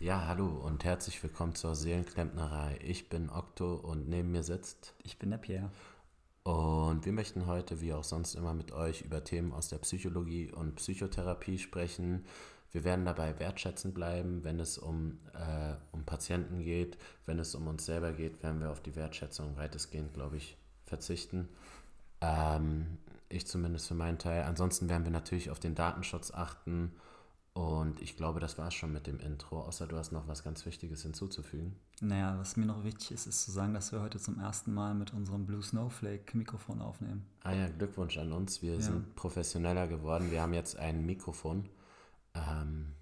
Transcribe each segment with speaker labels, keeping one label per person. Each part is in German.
Speaker 1: Ja, hallo und herzlich willkommen zur Seelenklempnerei. Ich bin Okto und neben mir sitzt.
Speaker 2: Ich bin der Pierre.
Speaker 1: Und wir möchten heute, wie auch sonst immer, mit euch über Themen aus der Psychologie und Psychotherapie sprechen. Wir werden dabei wertschätzend bleiben, wenn es um, äh, um Patienten geht. Wenn es um uns selber geht, werden wir auf die Wertschätzung weitestgehend, glaube ich, verzichten. Ähm, ich zumindest für meinen Teil. Ansonsten werden wir natürlich auf den Datenschutz achten und ich glaube, das war es schon mit dem Intro, außer du hast noch was ganz Wichtiges hinzuzufügen.
Speaker 2: Naja, was mir noch wichtig ist, ist zu sagen, dass wir heute zum ersten Mal mit unserem Blue Snowflake Mikrofon aufnehmen.
Speaker 1: Ah ja, Glückwunsch an uns. Wir ja. sind professioneller geworden. Wir haben jetzt ein Mikrofon. Ähm,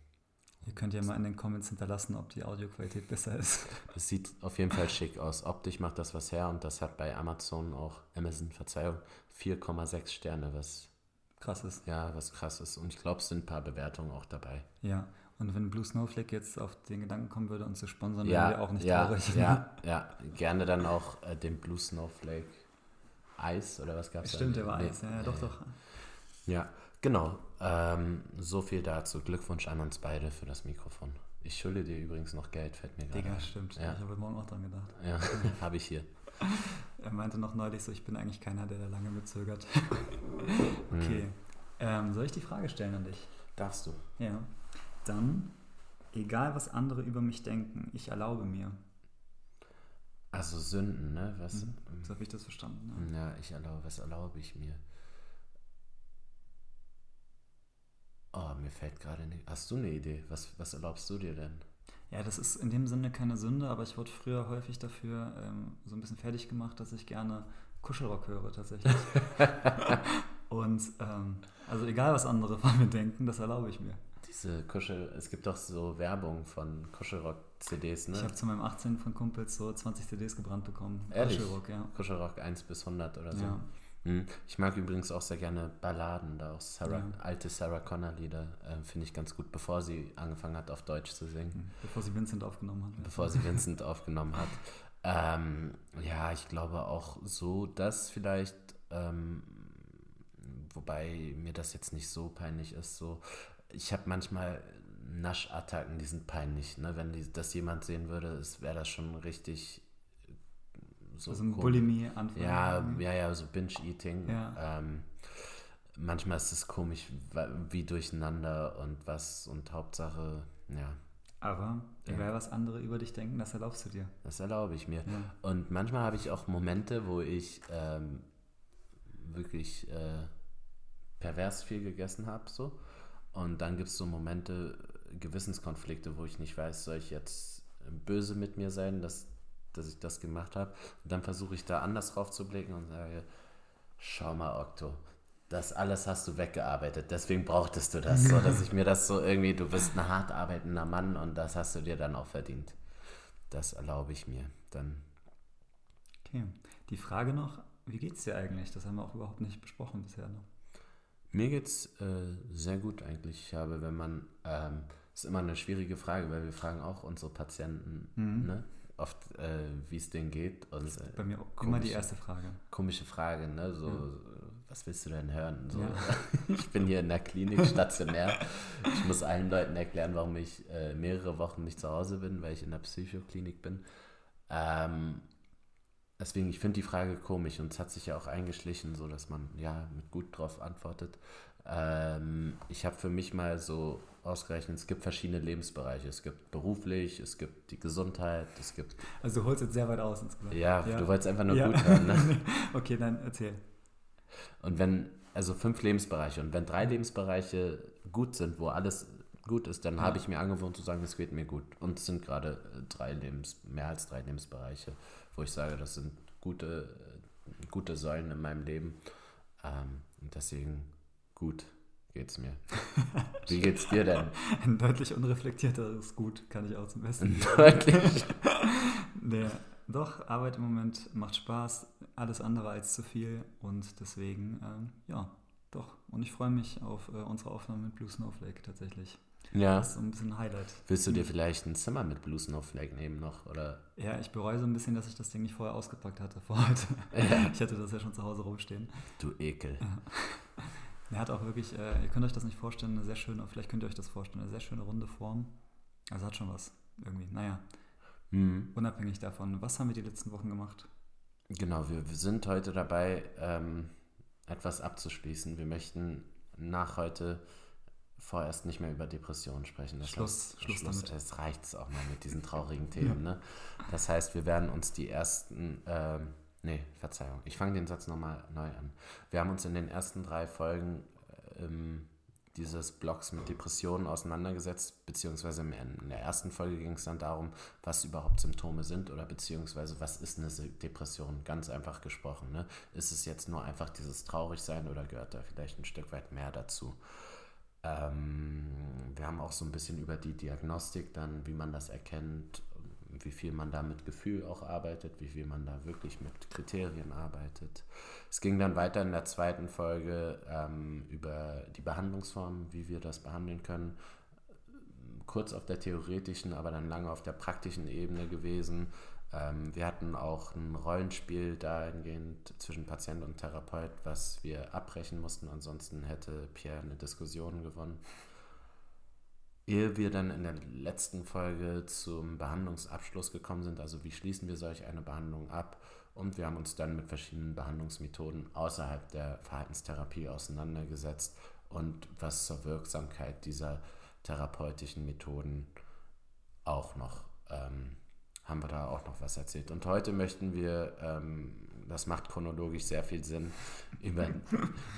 Speaker 2: Ihr könnt ja mal in den Comments hinterlassen, ob die Audioqualität besser ist.
Speaker 1: Es sieht auf jeden Fall schick aus. Optisch macht das was her und das hat bei Amazon auch, Amazon, Verzeihung, 4,6 Sterne, was
Speaker 2: krass ist.
Speaker 1: Ja, was krass ist. Und ich glaube, es sind ein paar Bewertungen auch dabei.
Speaker 2: Ja, und wenn Blue Snowflake jetzt auf den Gedanken kommen würde, uns zu sponsern,
Speaker 1: ja,
Speaker 2: wären wir auch nicht
Speaker 1: ja,
Speaker 2: traurig.
Speaker 1: Ja, ja, gerne dann auch äh, den Blue Snowflake Eis oder was gab es
Speaker 2: da? Stimmt, der war nee, Eis, ja, ja, doch, doch.
Speaker 1: Ja, genau. Ähm, so viel dazu. Glückwunsch an uns beide für das Mikrofon. Ich schulde dir übrigens noch Geld, fällt mir gerade.
Speaker 2: Digga, stimmt. Ja. Ich habe morgen auch dran gedacht.
Speaker 1: Ja, habe ich hier.
Speaker 2: Er meinte noch neulich so, ich bin eigentlich keiner, der da lange mitzögert. okay. Mhm. Ähm, soll ich die Frage stellen an dich?
Speaker 1: Darfst du.
Speaker 2: Ja. Dann, egal was andere über mich denken, ich erlaube mir.
Speaker 1: Also Sünden, ne? Was, mhm.
Speaker 2: So habe ich das verstanden.
Speaker 1: Ja, ja ich erlaube, was erlaube ich mir? Oh, mir fällt gerade nicht. Hast du eine Idee? Was, was erlaubst du dir denn?
Speaker 2: Ja, das ist in dem Sinne keine Sünde, aber ich wurde früher häufig dafür ähm, so ein bisschen fertig gemacht, dass ich gerne Kuschelrock höre tatsächlich. Und ähm, also egal, was andere von mir denken, das erlaube ich mir.
Speaker 1: Diese Kuschel, es gibt doch so Werbung von Kuschelrock-CDs, ne?
Speaker 2: Ich habe zu meinem 18. von Kumpels so 20 CDs gebrannt bekommen.
Speaker 1: Ehrlich? Kuschelrock, ja. Kuschelrock 1 bis 100 oder so. Ja. Hm. Ich mag übrigens auch sehr gerne Balladen, da auch Sarah, ja. alte Sarah Connor Lieder, äh, finde ich ganz gut, bevor sie angefangen hat, auf Deutsch zu singen. Hm.
Speaker 2: Bevor sie Vincent aufgenommen hat.
Speaker 1: Bevor sie Vincent aufgenommen hat. Ähm, ja, ich glaube auch so, dass vielleicht, ähm, wobei mir das jetzt nicht so peinlich ist, so, ich habe manchmal Naschattacken, die sind peinlich, ne? Wenn die, das jemand sehen würde, wäre das schon richtig
Speaker 2: so also ein Bulimie anfangen.
Speaker 1: Ja, ja, ja, so Binge-Eating. Ja. Ähm, manchmal ist es komisch, wie durcheinander und was und Hauptsache, ja.
Speaker 2: Aber egal, ja. was andere über dich denken, das erlaubst du dir.
Speaker 1: Das erlaube ich mir. Ja. Und manchmal habe ich auch Momente, wo ich ähm, wirklich äh, pervers viel gegessen habe, so. Und dann gibt es so Momente, Gewissenskonflikte, wo ich nicht weiß, soll ich jetzt böse mit mir sein, dass dass ich das gemacht habe. Und dann versuche ich da anders drauf zu blicken und sage, schau mal, Okto, das alles hast du weggearbeitet, deswegen brauchtest du das, so dass ich mir das so irgendwie, du bist ein hart arbeitender Mann und das hast du dir dann auch verdient. Das erlaube ich mir dann.
Speaker 2: Okay, die Frage noch, wie geht es dir eigentlich? Das haben wir auch überhaupt nicht besprochen bisher noch.
Speaker 1: Mir geht's äh, sehr gut eigentlich. Ich habe, wenn man, ähm, ist immer eine schwierige Frage, weil wir fragen auch unsere Patienten, mhm. ne? Oft, äh, wie es denen geht. Und,
Speaker 2: äh, bei mir komische, immer die erste Frage.
Speaker 1: Komische Frage, ne? So, ja. was willst du denn hören? So, ja. ich bin hier in der Klinik stationär. ich muss allen Leuten erklären, warum ich äh, mehrere Wochen nicht zu Hause bin, weil ich in der Psychoklinik bin. Ähm, deswegen, ich finde die Frage komisch und es hat sich ja auch eingeschlichen, so dass man ja mit gut drauf antwortet. Ähm, ich habe für mich mal so ausgerechnet, es gibt verschiedene Lebensbereiche. Es gibt beruflich, es gibt die Gesundheit, es gibt.
Speaker 2: Also du holst jetzt sehr weit aus insgesamt.
Speaker 1: Ja, ja. du wolltest einfach nur ja. gut hören. Ne?
Speaker 2: okay, dann erzähl.
Speaker 1: Und wenn, also fünf Lebensbereiche, und wenn drei Lebensbereiche gut sind, wo alles gut ist, dann ja. habe ich mir angewohnt zu sagen, es geht mir gut. Und es sind gerade drei Lebens, mehr als drei Lebensbereiche, wo ich sage, das sind gute, gute Säulen in meinem Leben. Ähm, und deswegen gut geht's mir. Wie geht's dir denn?
Speaker 2: Ein deutlich unreflektierteres Gut kann ich auch zum Besten.
Speaker 1: Deutlich.
Speaker 2: nee, doch, Arbeit im Moment macht Spaß, alles andere als zu viel und deswegen, ähm, ja, doch. Und ich freue mich auf äh, unsere Aufnahme mit Blue Snowflake tatsächlich.
Speaker 1: Ja.
Speaker 2: Das ist so ein bisschen ein Highlight.
Speaker 1: Willst du dir vielleicht ein Zimmer mit Blue Snowflake nehmen noch? Oder?
Speaker 2: Ja, ich bereue so ein bisschen, dass ich das Ding nicht vorher ausgepackt hatte vor heute. Ja. Ich hatte das ja schon zu Hause rumstehen.
Speaker 1: Du Ekel. Ja.
Speaker 2: Er hat auch wirklich, äh, ihr könnt euch das nicht vorstellen, eine sehr schöne, vielleicht könnt ihr euch das vorstellen, eine sehr schöne runde Form. Also hat schon was. irgendwie. Naja, mhm. unabhängig davon, was haben wir die letzten Wochen gemacht?
Speaker 1: Genau, wir, wir sind heute dabei, ähm, etwas abzuschließen. Wir möchten nach heute vorerst nicht mehr über Depressionen sprechen. Das
Speaker 2: Schluss, heißt, Schluss, Schluss damit.
Speaker 1: Es reicht auch mal mit diesen traurigen Themen. Ne? Das heißt, wir werden uns die ersten, äh, nee, Verzeihung, ich fange den Satz nochmal neu an. Wir haben uns in den ersten drei Folgen ähm, dieses Blogs mit Depressionen auseinandergesetzt, beziehungsweise in der ersten Folge ging es dann darum, was überhaupt Symptome sind oder beziehungsweise was ist eine Depression, ganz einfach gesprochen. Ne? Ist es jetzt nur einfach dieses Traurigsein oder gehört da vielleicht ein Stück weit mehr dazu? Ähm, wir haben auch so ein bisschen über die Diagnostik dann, wie man das erkennt, wie viel man da mit Gefühl auch arbeitet, wie viel man da wirklich mit Kriterien arbeitet. Es ging dann weiter in der zweiten Folge ähm, über die Behandlungsform, wie wir das behandeln können. Kurz auf der theoretischen, aber dann lange auf der praktischen Ebene gewesen. Ähm, wir hatten auch ein Rollenspiel dahingehend zwischen Patient und Therapeut, was wir abbrechen mussten. Ansonsten hätte Pierre eine Diskussion gewonnen. Ehe wir dann in der letzten Folge zum Behandlungsabschluss gekommen sind, also wie schließen wir solch eine Behandlung ab, und wir haben uns dann mit verschiedenen Behandlungsmethoden außerhalb der Verhaltenstherapie auseinandergesetzt und was zur Wirksamkeit dieser therapeutischen Methoden auch noch ähm, haben wir da auch noch was erzählt. Und heute möchten wir, ähm, das macht chronologisch sehr viel Sinn, über,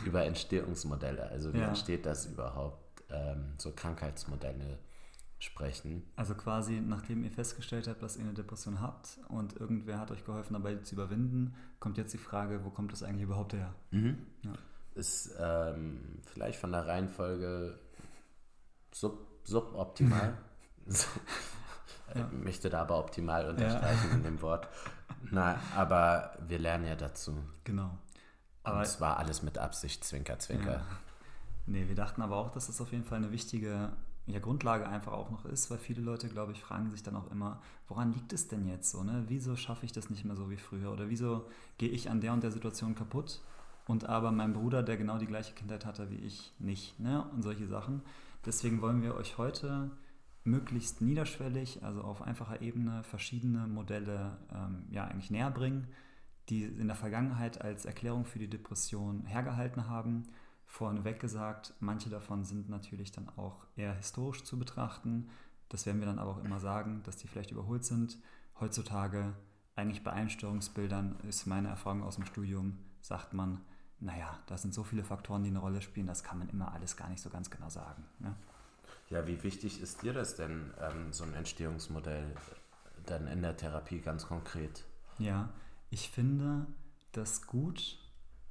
Speaker 1: über Entstehungsmodelle. Also wie ja. entsteht das überhaupt, ähm, so Krankheitsmodelle sprechen.
Speaker 2: Also quasi, nachdem ihr festgestellt habt, dass ihr eine Depression habt und irgendwer hat euch geholfen, dabei zu überwinden, kommt jetzt die Frage, wo kommt das eigentlich überhaupt her? Mhm.
Speaker 1: Ja. Ist ähm, vielleicht von der Reihenfolge sub, suboptimal. ja. Ich möchte da aber optimal unterstreichen ja. in dem Wort. Na, aber wir lernen ja dazu.
Speaker 2: Genau.
Speaker 1: Aber Und es war alles mit Absicht, Zwinker, Zwinker.
Speaker 2: Nee, wir dachten aber auch, dass das auf jeden Fall eine wichtige ja, Grundlage einfach auch noch ist, weil viele Leute, glaube ich, fragen sich dann auch immer, woran liegt es denn jetzt so? Ne? Wieso schaffe ich das nicht mehr so wie früher? Oder wieso gehe ich an der und der Situation kaputt und aber mein Bruder, der genau die gleiche Kindheit hatte wie ich, nicht? Ne? Und solche Sachen. Deswegen wollen wir euch heute möglichst niederschwellig, also auf einfacher Ebene, verschiedene Modelle ähm, ja eigentlich näher bringen, die in der Vergangenheit als Erklärung für die Depression hergehalten haben Vorneweg gesagt, manche davon sind natürlich dann auch eher historisch zu betrachten. Das werden wir dann aber auch immer sagen, dass die vielleicht überholt sind. Heutzutage, eigentlich bei Einstörungsbildern, ist meine Erfahrung aus dem Studium, sagt man, naja, da sind so viele Faktoren, die eine Rolle spielen, das kann man immer alles gar nicht so ganz genau sagen. Ne?
Speaker 1: Ja, wie wichtig ist dir das denn, ähm, so ein Entstehungsmodell dann in der Therapie ganz konkret?
Speaker 2: Ja, ich finde das gut,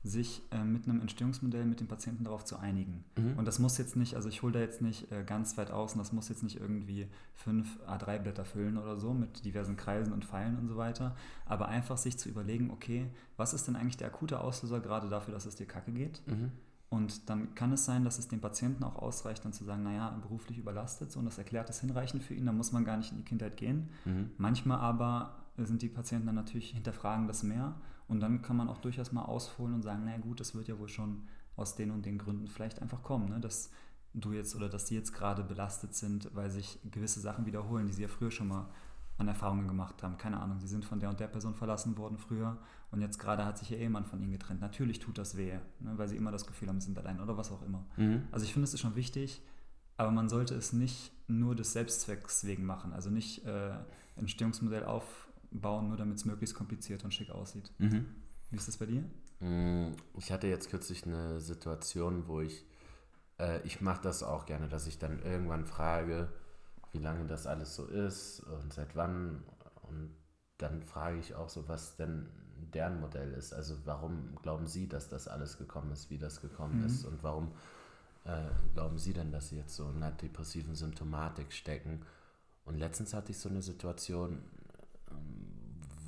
Speaker 2: sich äh, mit einem Entstehungsmodell mit dem Patienten darauf zu einigen. Mhm. Und das muss jetzt nicht, also ich hole da jetzt nicht äh, ganz weit aus und das muss jetzt nicht irgendwie fünf A3-Blätter füllen oder so mit diversen Kreisen und Pfeilen und so weiter, aber einfach sich zu überlegen, okay, was ist denn eigentlich der akute Auslöser gerade dafür, dass es dir kacke geht? Mhm. Und dann kann es sein, dass es dem Patienten auch ausreicht, dann zu sagen, naja, beruflich überlastet, so und das erklärt es hinreichend für ihn, dann muss man gar nicht in die Kindheit gehen. Mhm. Manchmal aber sind die Patienten dann natürlich hinterfragen das mehr und dann kann man auch durchaus mal ausholen und sagen, na gut, das wird ja wohl schon aus den und den Gründen vielleicht einfach kommen, ne? dass du jetzt oder dass die jetzt gerade belastet sind, weil sich gewisse Sachen wiederholen, die sie ja früher schon mal an Erfahrungen gemacht haben. Keine Ahnung, sie sind von der und der Person verlassen worden früher und jetzt gerade hat sich ihr Ehemann von ihnen getrennt. Natürlich tut das weh, ne? weil sie immer das Gefühl haben, sie sind allein oder was auch immer. Mhm. Also ich finde, es ist schon wichtig, aber man sollte es nicht nur des Selbstzwecks wegen machen. Also nicht äh, ein Störungsmodell auf bauen, nur damit es möglichst kompliziert und schick aussieht. Mhm. Wie ist das bei dir?
Speaker 1: Mm, ich hatte jetzt kürzlich eine Situation, wo ich, äh, ich mache das auch gerne, dass ich dann irgendwann frage, wie lange das alles so ist und seit wann. Und dann frage ich auch so, was denn deren Modell ist. Also warum glauben Sie, dass das alles gekommen ist, wie das gekommen mhm. ist und warum äh, glauben Sie denn, dass Sie jetzt so in einer depressiven Symptomatik stecken? Und letztens hatte ich so eine Situation,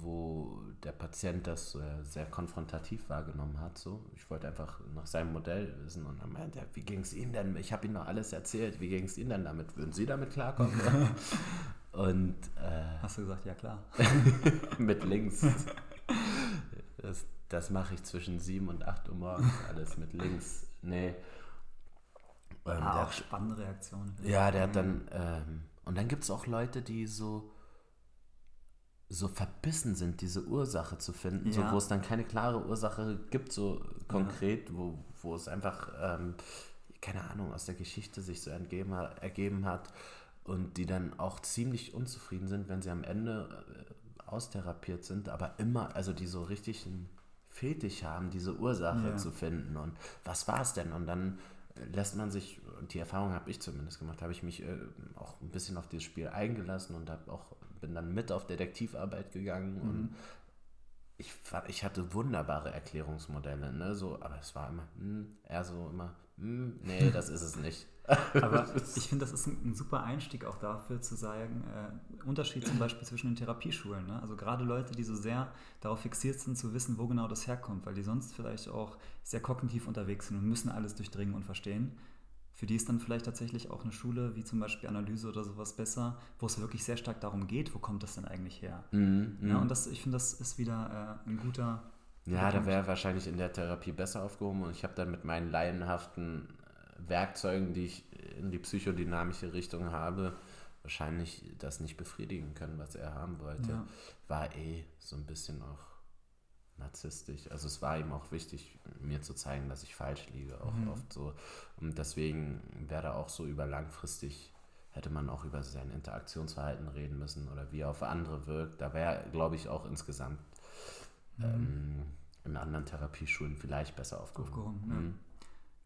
Speaker 1: wo der Patient das äh, sehr konfrontativ wahrgenommen hat. So. Ich wollte einfach nach seinem Modell wissen und dann meinte er, wie ging es Ihnen denn? Ich habe Ihnen noch alles erzählt, wie ging es Ihnen denn damit? Würden Sie damit klarkommen? und äh,
Speaker 2: Hast du gesagt, ja klar.
Speaker 1: mit links. Das, das mache ich zwischen 7 und 8 Uhr morgens, alles mit links. Nee.
Speaker 2: Ähm, ah, auch spannende Reaktion.
Speaker 1: Ja, der hat dann, ähm, Und dann gibt es auch Leute, die so, so verbissen sind, diese Ursache zu finden, so,
Speaker 2: Ja.
Speaker 1: wo es dann keine klare Ursache gibt, so konkret, wo, wo es einfach, ähm, keine Ahnung, aus der Geschichte sich so entgeben, ergeben hat und die dann auch ziemlich unzufrieden sind, wenn sie am Ende äh, austherapiert sind, aber immer, also die so richtig einen Fetisch haben, diese Ursache
Speaker 2: Ja.
Speaker 1: zu finden und was war es denn? Und dann lässt man sich, und die Erfahrung habe ich zumindest gemacht, habe ich mich äh, auch ein bisschen auf dieses Spiel eingelassen und habe auch, bin dann mit auf Detektivarbeit gegangen und ich, ich hatte wunderbare Erklärungsmodelle, ne? so, aber es war immer, hm, eher so immer, hm, nee, das ist es nicht.
Speaker 2: Aber ich finde, das ist ein, ein super Einstieg auch dafür zu sagen, äh, Unterschied zum Beispiel zwischen den Therapieschulen. Ne? Also gerade Leute, die so sehr darauf fixiert sind, zu wissen, wo genau das herkommt, weil die sonst vielleicht auch sehr kognitiv unterwegs sind und müssen alles durchdringen und verstehen. Für die ist dann vielleicht tatsächlich auch eine Schule wie zum Beispiel Analyse oder sowas besser, wo es wirklich sehr stark darum geht, wo kommt das denn eigentlich her.
Speaker 1: Mhm,
Speaker 2: Ja,
Speaker 1: mhm.
Speaker 2: und das, ich finde, das ist wieder äh, ein guter.
Speaker 1: Ja, da wäre wahrscheinlich in der Therapie besser aufgehoben und ich habe dann mit meinen laienhaften äh, Werkzeugen, die ich in die psychodynamische Richtung habe, wahrscheinlich das nicht befriedigen können, was er haben wollte.
Speaker 2: Ja.
Speaker 1: War eh so ein bisschen auch narzisstisch. Also es war ihm auch wichtig, mir zu zeigen, dass ich falsch liege, auch
Speaker 2: Mhm.
Speaker 1: oft so. Und deswegen wäre da auch so über langfristig, hätte man auch über sein Interaktionsverhalten reden müssen oder wie er auf andere wirkt. Da wäre, glaube ich, auch insgesamt
Speaker 2: Mhm.
Speaker 1: ähm, in anderen Therapieschulen vielleicht besser aufgehoben.
Speaker 2: Aufgehoben, ja.
Speaker 1: Mhm.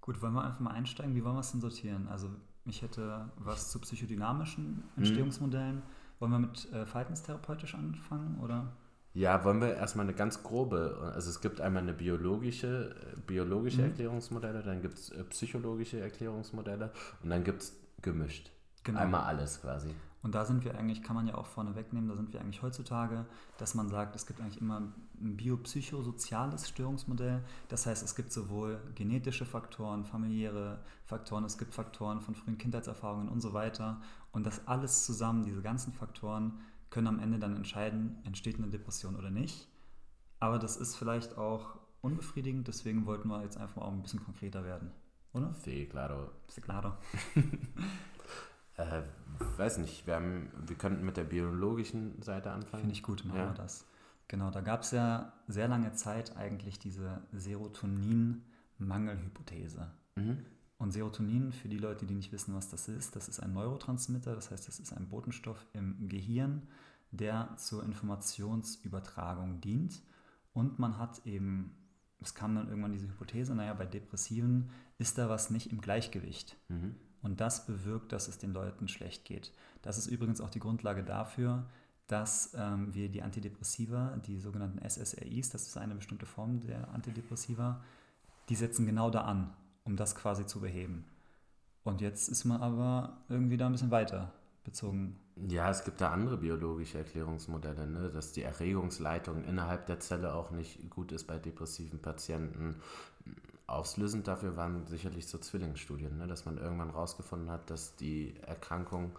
Speaker 2: Gut, wollen wir einfach mal einsteigen? Wie wollen wir es denn sortieren? Also ich hätte was zu psychodynamischen Entstehungsmodellen. Wollen wir mit äh, verhaltenstherapeutisch anfangen oder?
Speaker 1: Ja, wollen wir erstmal eine ganz grobe, also es gibt einmal eine biologische, äh, biologische
Speaker 2: Mhm.
Speaker 1: Erklärungsmodelle, dann gibt es äh, psychologische Erklärungsmodelle und dann gibt es gemischt.
Speaker 2: Genau.
Speaker 1: Einmal alles quasi.
Speaker 2: Und da sind wir eigentlich, kann man ja auch vorne wegnehmen, da sind wir eigentlich heutzutage, dass man sagt, es gibt eigentlich immer ein biopsychosoziales Störungsmodell. Das heißt, es gibt sowohl genetische Faktoren, familiäre Faktoren, es gibt Faktoren von frühen Kindheitserfahrungen und so weiter. Und das alles zusammen, diese ganzen Faktoren, können am Ende dann entscheiden, entsteht eine Depression oder nicht. Aber das ist vielleicht auch unbefriedigend, deswegen wollten wir jetzt einfach mal auch ein bisschen konkreter werden. Oder?
Speaker 1: Sí, claro.
Speaker 2: Ja klarer.
Speaker 1: Äh, weiß nicht, wir, haben, wir könnten mit der biologischen Seite anfangen.
Speaker 2: Finde ich gut, machen
Speaker 1: Ja.
Speaker 2: wir das. Genau, da gab es ja sehr lange Zeit eigentlich diese Serotonin-Mangelhypothese.
Speaker 1: Mhm.
Speaker 2: Und Serotonin, für die Leute, die nicht wissen, was das ist, das ist ein Neurotransmitter, das heißt, das ist ein Botenstoff im Gehirn, der zur Informationsübertragung dient. Und man hat eben, es kam dann irgendwann diese Hypothese, naja, bei Depressiven ist da was nicht im Gleichgewicht.
Speaker 1: Mhm.
Speaker 2: Und das bewirkt, dass es den Leuten schlecht geht. Das ist übrigens auch die Grundlage dafür, dass ähm, wir die Antidepressiva, die sogenannten SSRIs, das ist eine bestimmte Form der Antidepressiva, die setzen genau da an, um das quasi zu beheben. Und jetzt ist man aber irgendwie da ein bisschen weiter bezogen.
Speaker 1: Ja, es gibt da andere biologische Erklärungsmodelle, ne? dass die Erregungsleitung innerhalb der Zelle auch nicht gut ist bei depressiven Patienten. Auslösend dafür waren sicherlich so Zwillingsstudien, ne? dass man irgendwann rausgefunden hat, dass die Erkrankung,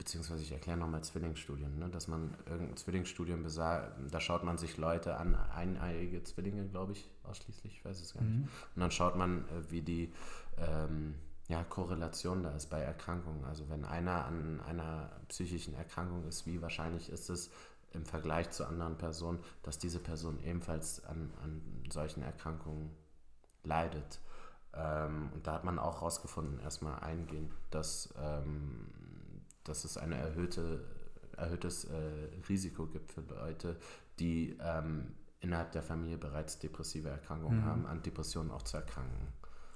Speaker 1: beziehungsweise ich erkläre nochmal Zwillingsstudien, ne? dass man irgendein Zwillingsstudien besagt, da schaut man sich Leute an, eineiige Zwillinge, glaube ich, ausschließlich, ich weiß es gar nicht. Und dann schaut man, äh, wie die ähm, ja, Korrelation da ist bei Erkrankungen. Also wenn einer an einer psychischen Erkrankung ist, wie wahrscheinlich ist es im Vergleich zu anderen Personen, dass diese Person ebenfalls an, an solchen Erkrankungen leidet. Ähm, und da hat man auch herausgefunden, erstmal eingehend, dass, ähm, dass es ein erhöhte, erhöhtes äh, Risiko gibt für Leute, die ähm, innerhalb der Familie bereits depressive Erkrankungen
Speaker 2: Mhm.
Speaker 1: haben, an Depressionen auch zu erkranken.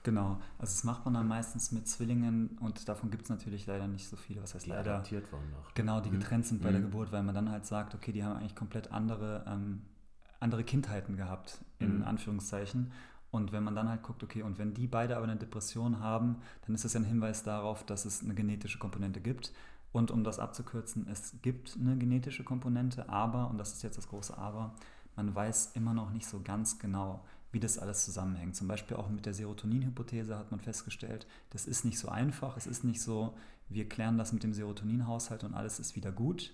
Speaker 2: Genau, also das macht man dann meistens mit Zwillingen und davon gibt es natürlich leider nicht so viele. Was heißt
Speaker 1: Die
Speaker 2: leider?
Speaker 1: adoptiert wurden noch.
Speaker 2: Genau, die
Speaker 1: Mhm.
Speaker 2: getrennt sind bei der
Speaker 1: Mhm.
Speaker 2: Geburt, weil man dann halt sagt, okay, die haben eigentlich komplett andere, ähm, andere Kindheiten gehabt, in
Speaker 1: Mhm.
Speaker 2: Anführungszeichen. Und wenn man dann halt guckt, okay, und wenn die beide aber eine Depression haben, dann ist das ja ein Hinweis darauf, dass es eine genetische Komponente gibt. Und um das abzukürzen, es gibt eine genetische Komponente, aber, und das ist jetzt das große Aber, man weiß immer noch nicht so ganz genau, wie das alles zusammenhängt. Zum Beispiel auch mit der Serotonin-Hypothese hat man festgestellt, das ist nicht so einfach. Es ist nicht so, wir klären das mit dem Serotoninhaushalt und alles ist wieder gut.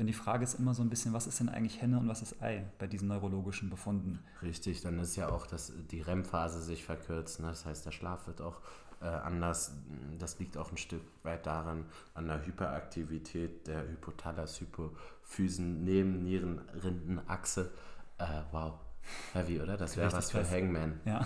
Speaker 2: Denn die Frage ist immer so ein bisschen, was ist denn eigentlich Henne und was ist Ei bei diesen neurologischen Befunden?
Speaker 1: Richtig, dann ist ja auch, dass die REM-Phase sich verkürzt. Ne? Das heißt, der Schlaf wird auch äh, anders. Das liegt auch ein Stück weit daran, an der Hyperaktivität der Hypothalamus-Hypophysen neben Nierenrindenachse. Äh, wow, heavy, oder? Das wäre was für fest. Hangman.
Speaker 2: Ja.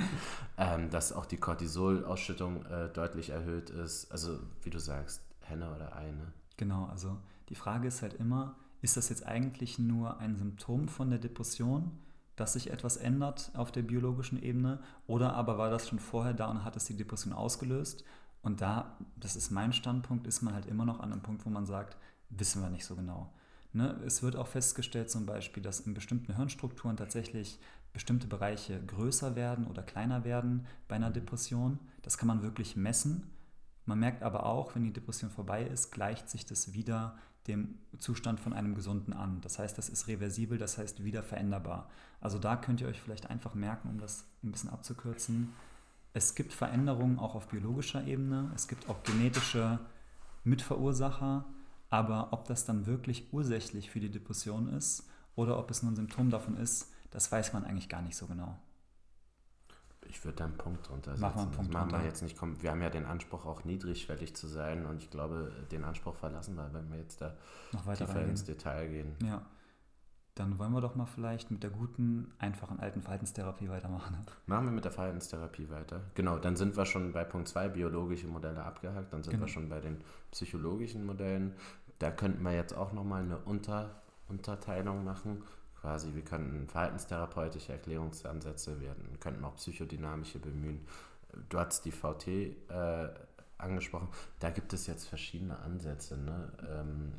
Speaker 1: ähm, dass auch die Cortisolausschüttung äh, deutlich erhöht ist. Also, wie du sagst, Henne oder Ei, ne?
Speaker 2: Genau, also die Frage ist halt immer, ist das jetzt eigentlich nur ein Symptom von der Depression, dass sich etwas ändert auf der biologischen Ebene, oder aber war das schon vorher da und hat es die Depression ausgelöst? Und da, das ist mein Standpunkt, ist man halt immer noch an einem Punkt, wo man sagt, wissen wir nicht so genau. Ne? Es wird auch festgestellt zum Beispiel, dass in bestimmten Hirnstrukturen tatsächlich bestimmte Bereiche größer werden oder kleiner werden bei einer Depression. Das kann man wirklich messen. Man merkt aber auch, wenn die Depression vorbei ist, gleicht sich das wieder dem Zustand von einem Gesunden an. Das heißt, das ist reversibel, das heißt wieder veränderbar. Also da könnt ihr euch vielleicht einfach merken, um das ein bisschen abzukürzen. Es gibt Veränderungen auch auf biologischer Ebene, es gibt auch genetische Mitverursacher, aber ob das dann wirklich ursächlich für die Depression ist oder ob es nur ein Symptom davon ist, das weiß man eigentlich gar nicht so genau.
Speaker 1: Ich würde da einen Punkt drunter
Speaker 2: setzen. Machen wir einen Punkt
Speaker 1: das machen wir jetzt nicht. Wir haben ja den Anspruch, auch niedrigschwellig zu sein und ich glaube, den Anspruch verlassen wir, wenn wir jetzt da
Speaker 2: noch weiter
Speaker 1: tiefer reingehen. ins Detail gehen.
Speaker 2: Ja. Dann wollen wir doch mal vielleicht mit der guten, einfachen alten Verhaltenstherapie weitermachen.
Speaker 1: Machen wir mit der Verhaltenstherapie weiter. Genau, dann sind wir schon bei Punkt 2, biologische Modelle abgehakt. Dann sind genau. wir schon bei den psychologischen Modellen. Da könnten wir jetzt auch nochmal eine Unter, Unterteilung machen quasi, wir könnten verhaltenstherapeutische Erklärungsansätze, wir könnten auch psychodynamische bemühen. Du hast die VT äh, angesprochen, da gibt es jetzt verschiedene Ansätze. Ne? Ähm,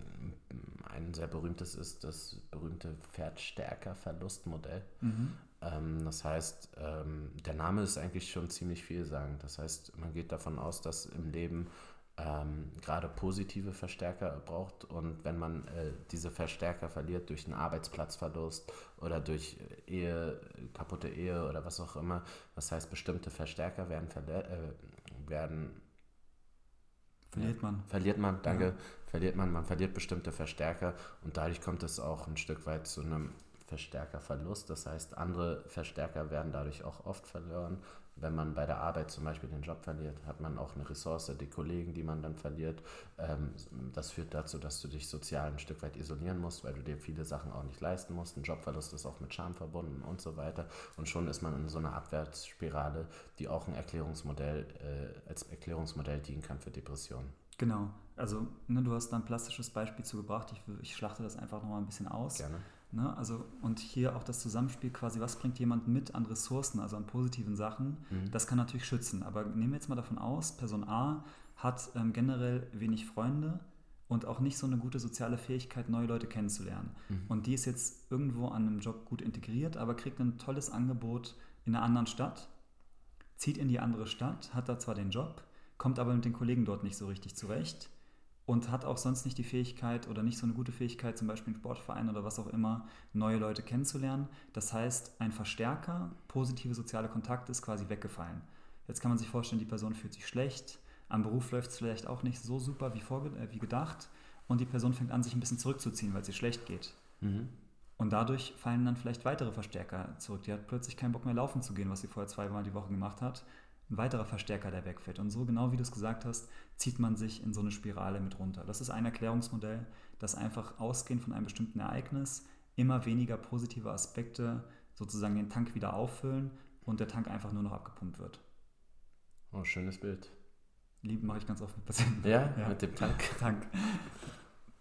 Speaker 1: ein sehr berühmtes ist das berühmte Pferdstärker-Verlustmodell. Mhm. Ähm, das heißt, ähm, der Name ist eigentlich schon ziemlich vielsagend. Das heißt, man geht davon aus, dass im Leben ähm, gerade positive Verstärker braucht und wenn man äh, diese Verstärker verliert durch einen Arbeitsplatzverlust oder durch Ehe, kaputte Ehe oder was auch immer, das heißt bestimmte Verstärker werden, äh, werden
Speaker 2: verliert man.
Speaker 1: Verliert man, danke, ja. verliert man, man verliert bestimmte Verstärker und dadurch kommt es auch ein Stück weit zu einem Verstärkerverlust. Das heißt, andere Verstärker werden dadurch auch oft verloren wenn man bei der Arbeit zum Beispiel den Job verliert, hat man auch eine Ressource, die Kollegen, die man dann verliert. Ähm, das führt dazu, dass du dich sozial ein Stück weit isolieren musst, weil du dir viele Sachen auch nicht leisten musst. Ein Jobverlust ist auch mit Scham verbunden und so weiter. Und schon ist man in so einer Abwärtsspirale, die auch ein Erklärungsmodell, äh, als Erklärungsmodell dienen kann für Depressionen.
Speaker 2: Genau. Also ne, du hast da ein plastisches Beispiel zugebracht. Ich, ich schlachte das einfach nochmal ein bisschen aus.
Speaker 1: Gerne.
Speaker 2: Ne? Also, und hier auch das Zusammenspiel quasi, was bringt jemand mit an Ressourcen, also an positiven Sachen, mhm. das kann natürlich schützen. Aber nehmen wir jetzt mal davon aus, Person A hat ähm, generell wenig Freunde und auch nicht so eine gute soziale Fähigkeit, neue Leute kennenzulernen. Mhm. Und die ist jetzt irgendwo an einem Job gut integriert, aber kriegt ein tolles Angebot in einer anderen Stadt, zieht in die andere Stadt, hat da zwar den Job, kommt aber mit den Kollegen dort nicht so richtig zurecht und hat auch sonst nicht die Fähigkeit oder nicht so eine gute Fähigkeit, zum Beispiel im Sportverein oder was auch immer, neue Leute kennenzulernen. Das heißt, ein Verstärker, positive soziale Kontakte ist quasi weggefallen. Jetzt kann man sich vorstellen, die Person fühlt sich schlecht, am Beruf läuft es vielleicht auch nicht so super wie, äh, wie gedacht und die Person fängt an, sich ein bisschen zurückzuziehen, weil es ihr schlecht geht. Mhm. Und dadurch fallen dann vielleicht weitere Verstärker zurück. Die hat plötzlich keinen Bock mehr laufen zu gehen, was sie vorher zweimal die Woche gemacht hat ein weiterer Verstärker, der wegfällt. Und so genau wie du es gesagt hast, zieht man sich in so eine Spirale mit runter. Das ist ein Erklärungsmodell, das einfach ausgehend von einem bestimmten Ereignis immer weniger positive Aspekte sozusagen den Tank wieder auffüllen und der Tank einfach nur noch abgepumpt wird.
Speaker 1: Oh, schönes Bild.
Speaker 2: Lieben mache ich ganz oft mit Patienten.
Speaker 1: Ja, ja, mit dem Tank.
Speaker 2: Tank.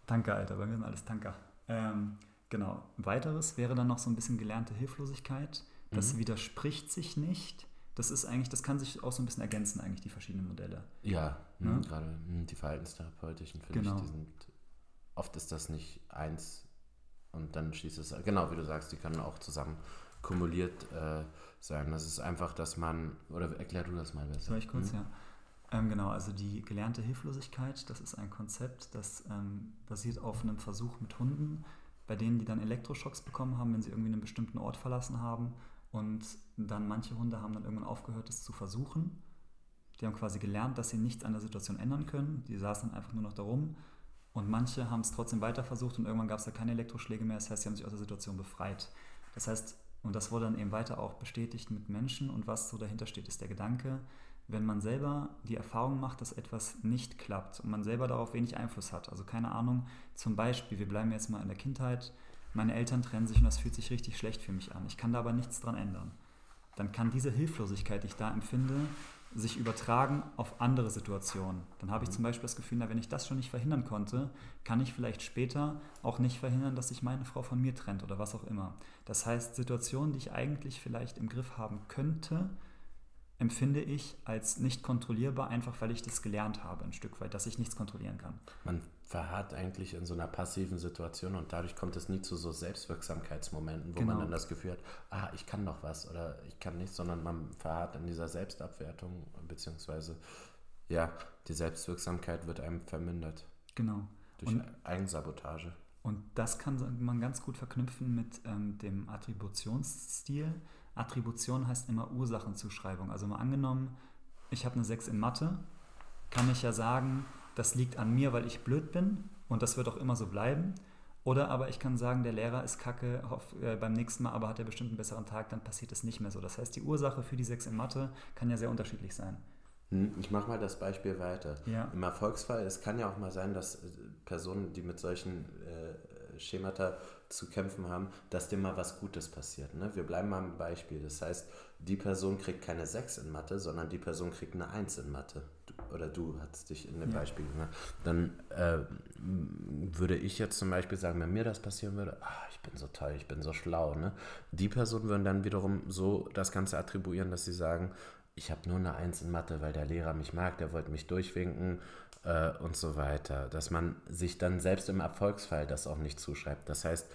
Speaker 2: Tanker, Alter, bei mir sind alles Tanker. Ähm, genau. Weiteres wäre dann noch so ein bisschen gelernte Hilflosigkeit. Das mhm. widerspricht sich nicht, das ist eigentlich, das kann sich auch so ein bisschen ergänzen, eigentlich, die verschiedenen Modelle.
Speaker 1: Ja, ne? mh, gerade mh, die verhaltenstherapeutischen, finde genau. ich, die sind, oft ist das nicht eins und dann schließt es, genau wie du sagst, die können auch zusammen kumuliert äh, sein. Das ist einfach, dass man, oder erklär du das mal besser.
Speaker 2: Soll ich kurz, mhm. ja. Ähm, genau, also die gelernte Hilflosigkeit, das ist ein Konzept, das ähm, basiert auf einem Versuch mit Hunden, bei denen die dann Elektroschocks bekommen haben, wenn sie irgendwie einen bestimmten Ort verlassen haben und dann manche Hunde haben dann irgendwann aufgehört, es zu versuchen. Die haben quasi gelernt, dass sie nichts an der Situation ändern können. Die saßen dann einfach nur noch da rum. Und manche haben es trotzdem weiter versucht und irgendwann gab es da keine Elektroschläge mehr. Das heißt, sie haben sich aus der Situation befreit. Das heißt, und das wurde dann eben weiter auch bestätigt mit Menschen. Und was so dahinter steht, ist der Gedanke, wenn man selber die Erfahrung macht, dass etwas nicht klappt und man selber darauf wenig Einfluss hat. Also keine Ahnung, zum Beispiel, wir bleiben jetzt mal in der Kindheit, meine Eltern trennen sich und das fühlt sich richtig schlecht für mich an. Ich kann da aber nichts dran ändern. Dann kann diese Hilflosigkeit, die ich da empfinde, sich übertragen auf andere Situationen. Dann habe ich mhm. zum Beispiel das Gefühl, na, wenn ich das schon nicht verhindern konnte, kann ich vielleicht später auch nicht verhindern, dass sich meine Frau von mir trennt oder was auch immer. Das heißt, Situationen, die ich eigentlich vielleicht im Griff haben könnte, empfinde ich als nicht kontrollierbar, einfach weil ich das gelernt habe, ein Stück weit, dass ich nichts kontrollieren kann.
Speaker 1: Man verharrt eigentlich in so einer passiven Situation und dadurch kommt es nie zu so Selbstwirksamkeitsmomenten, wo genau. man dann das Gefühl hat, ah, ich kann noch was oder ich kann nichts, sondern man verharrt in dieser Selbstabwertung, beziehungsweise ja, die Selbstwirksamkeit wird einem vermindert.
Speaker 2: Genau.
Speaker 1: Durch und, Eigensabotage.
Speaker 2: Und das kann man ganz gut verknüpfen mit ähm, dem Attributionsstil Attribution heißt immer Ursachenzuschreibung. Also mal angenommen, ich habe eine 6 in Mathe, kann ich ja sagen, das liegt an mir, weil ich blöd bin und das wird auch immer so bleiben. Oder aber ich kann sagen, der Lehrer ist kacke, hoff, äh, beim nächsten Mal aber hat er bestimmt einen besseren Tag, dann passiert es nicht mehr so. Das heißt, die Ursache für die 6 in Mathe kann ja sehr unterschiedlich sein.
Speaker 1: Hm, ich mache mal das Beispiel weiter.
Speaker 2: Ja.
Speaker 1: Im Erfolgsfall, es kann ja auch mal sein, dass äh, Personen, die mit solchen äh, Schemata zu kämpfen haben, dass dir mal was Gutes passiert. Ne? Wir bleiben mal im Beispiel. Das heißt, die Person kriegt keine 6 in Mathe, sondern die Person kriegt eine 1 in Mathe. Du, oder du hast dich in dem ja. Beispiel gemacht. Dann äh, würde ich jetzt zum Beispiel sagen, wenn mir das passieren würde, ah, ich bin so toll, ich bin so schlau. Ne? Die Personen würden dann wiederum so das Ganze attribuieren, dass sie sagen, ich habe nur eine Eins in Mathe, weil der Lehrer mich mag, der wollte mich durchwinken äh, und so weiter. Dass man sich dann selbst im Erfolgsfall das auch nicht zuschreibt. Das heißt,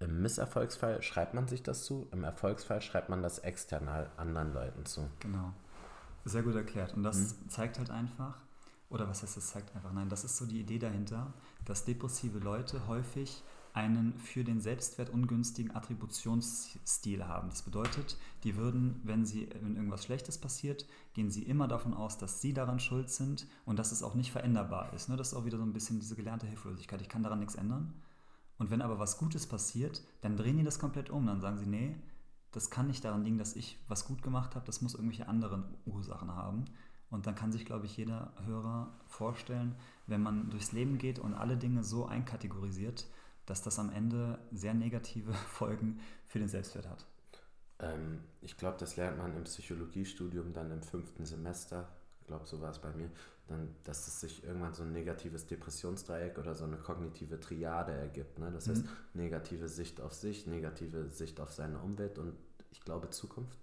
Speaker 1: im Misserfolgsfall schreibt man sich das zu, im Erfolgsfall schreibt man das external anderen Leuten zu.
Speaker 2: Genau. Sehr gut erklärt. Und das mhm. zeigt halt einfach, oder was heißt das zeigt einfach? Nein, das ist so die Idee dahinter, dass depressive Leute häufig einen für den Selbstwert ungünstigen Attributionsstil haben. Das bedeutet, die würden, wenn, sie, wenn irgendwas Schlechtes passiert, gehen sie immer davon aus, dass sie daran schuld sind und dass es auch nicht veränderbar ist. Ne? Das ist auch wieder so ein bisschen diese gelernte Hilflosigkeit. Ich kann daran nichts ändern. Und wenn aber was Gutes passiert, dann drehen die das komplett um. Dann sagen sie, nee, das kann nicht daran liegen, dass ich was gut gemacht habe, das muss irgendwelche anderen Ursachen haben. Und dann kann sich, glaube ich, jeder Hörer vorstellen, wenn man durchs Leben geht und alle Dinge so einkategorisiert, dass das am Ende sehr negative Folgen für den Selbstwert hat.
Speaker 1: Ähm, ich glaube, das lernt man im Psychologiestudium dann im fünften Semester. Ich glaube, so war es bei mir. Dann, dass es sich irgendwann so ein negatives Depressionsdreieck oder so eine kognitive Triade ergibt. Ne? Das mhm. heißt, negative Sicht auf sich, negative Sicht auf seine Umwelt und ich glaube, Zukunft.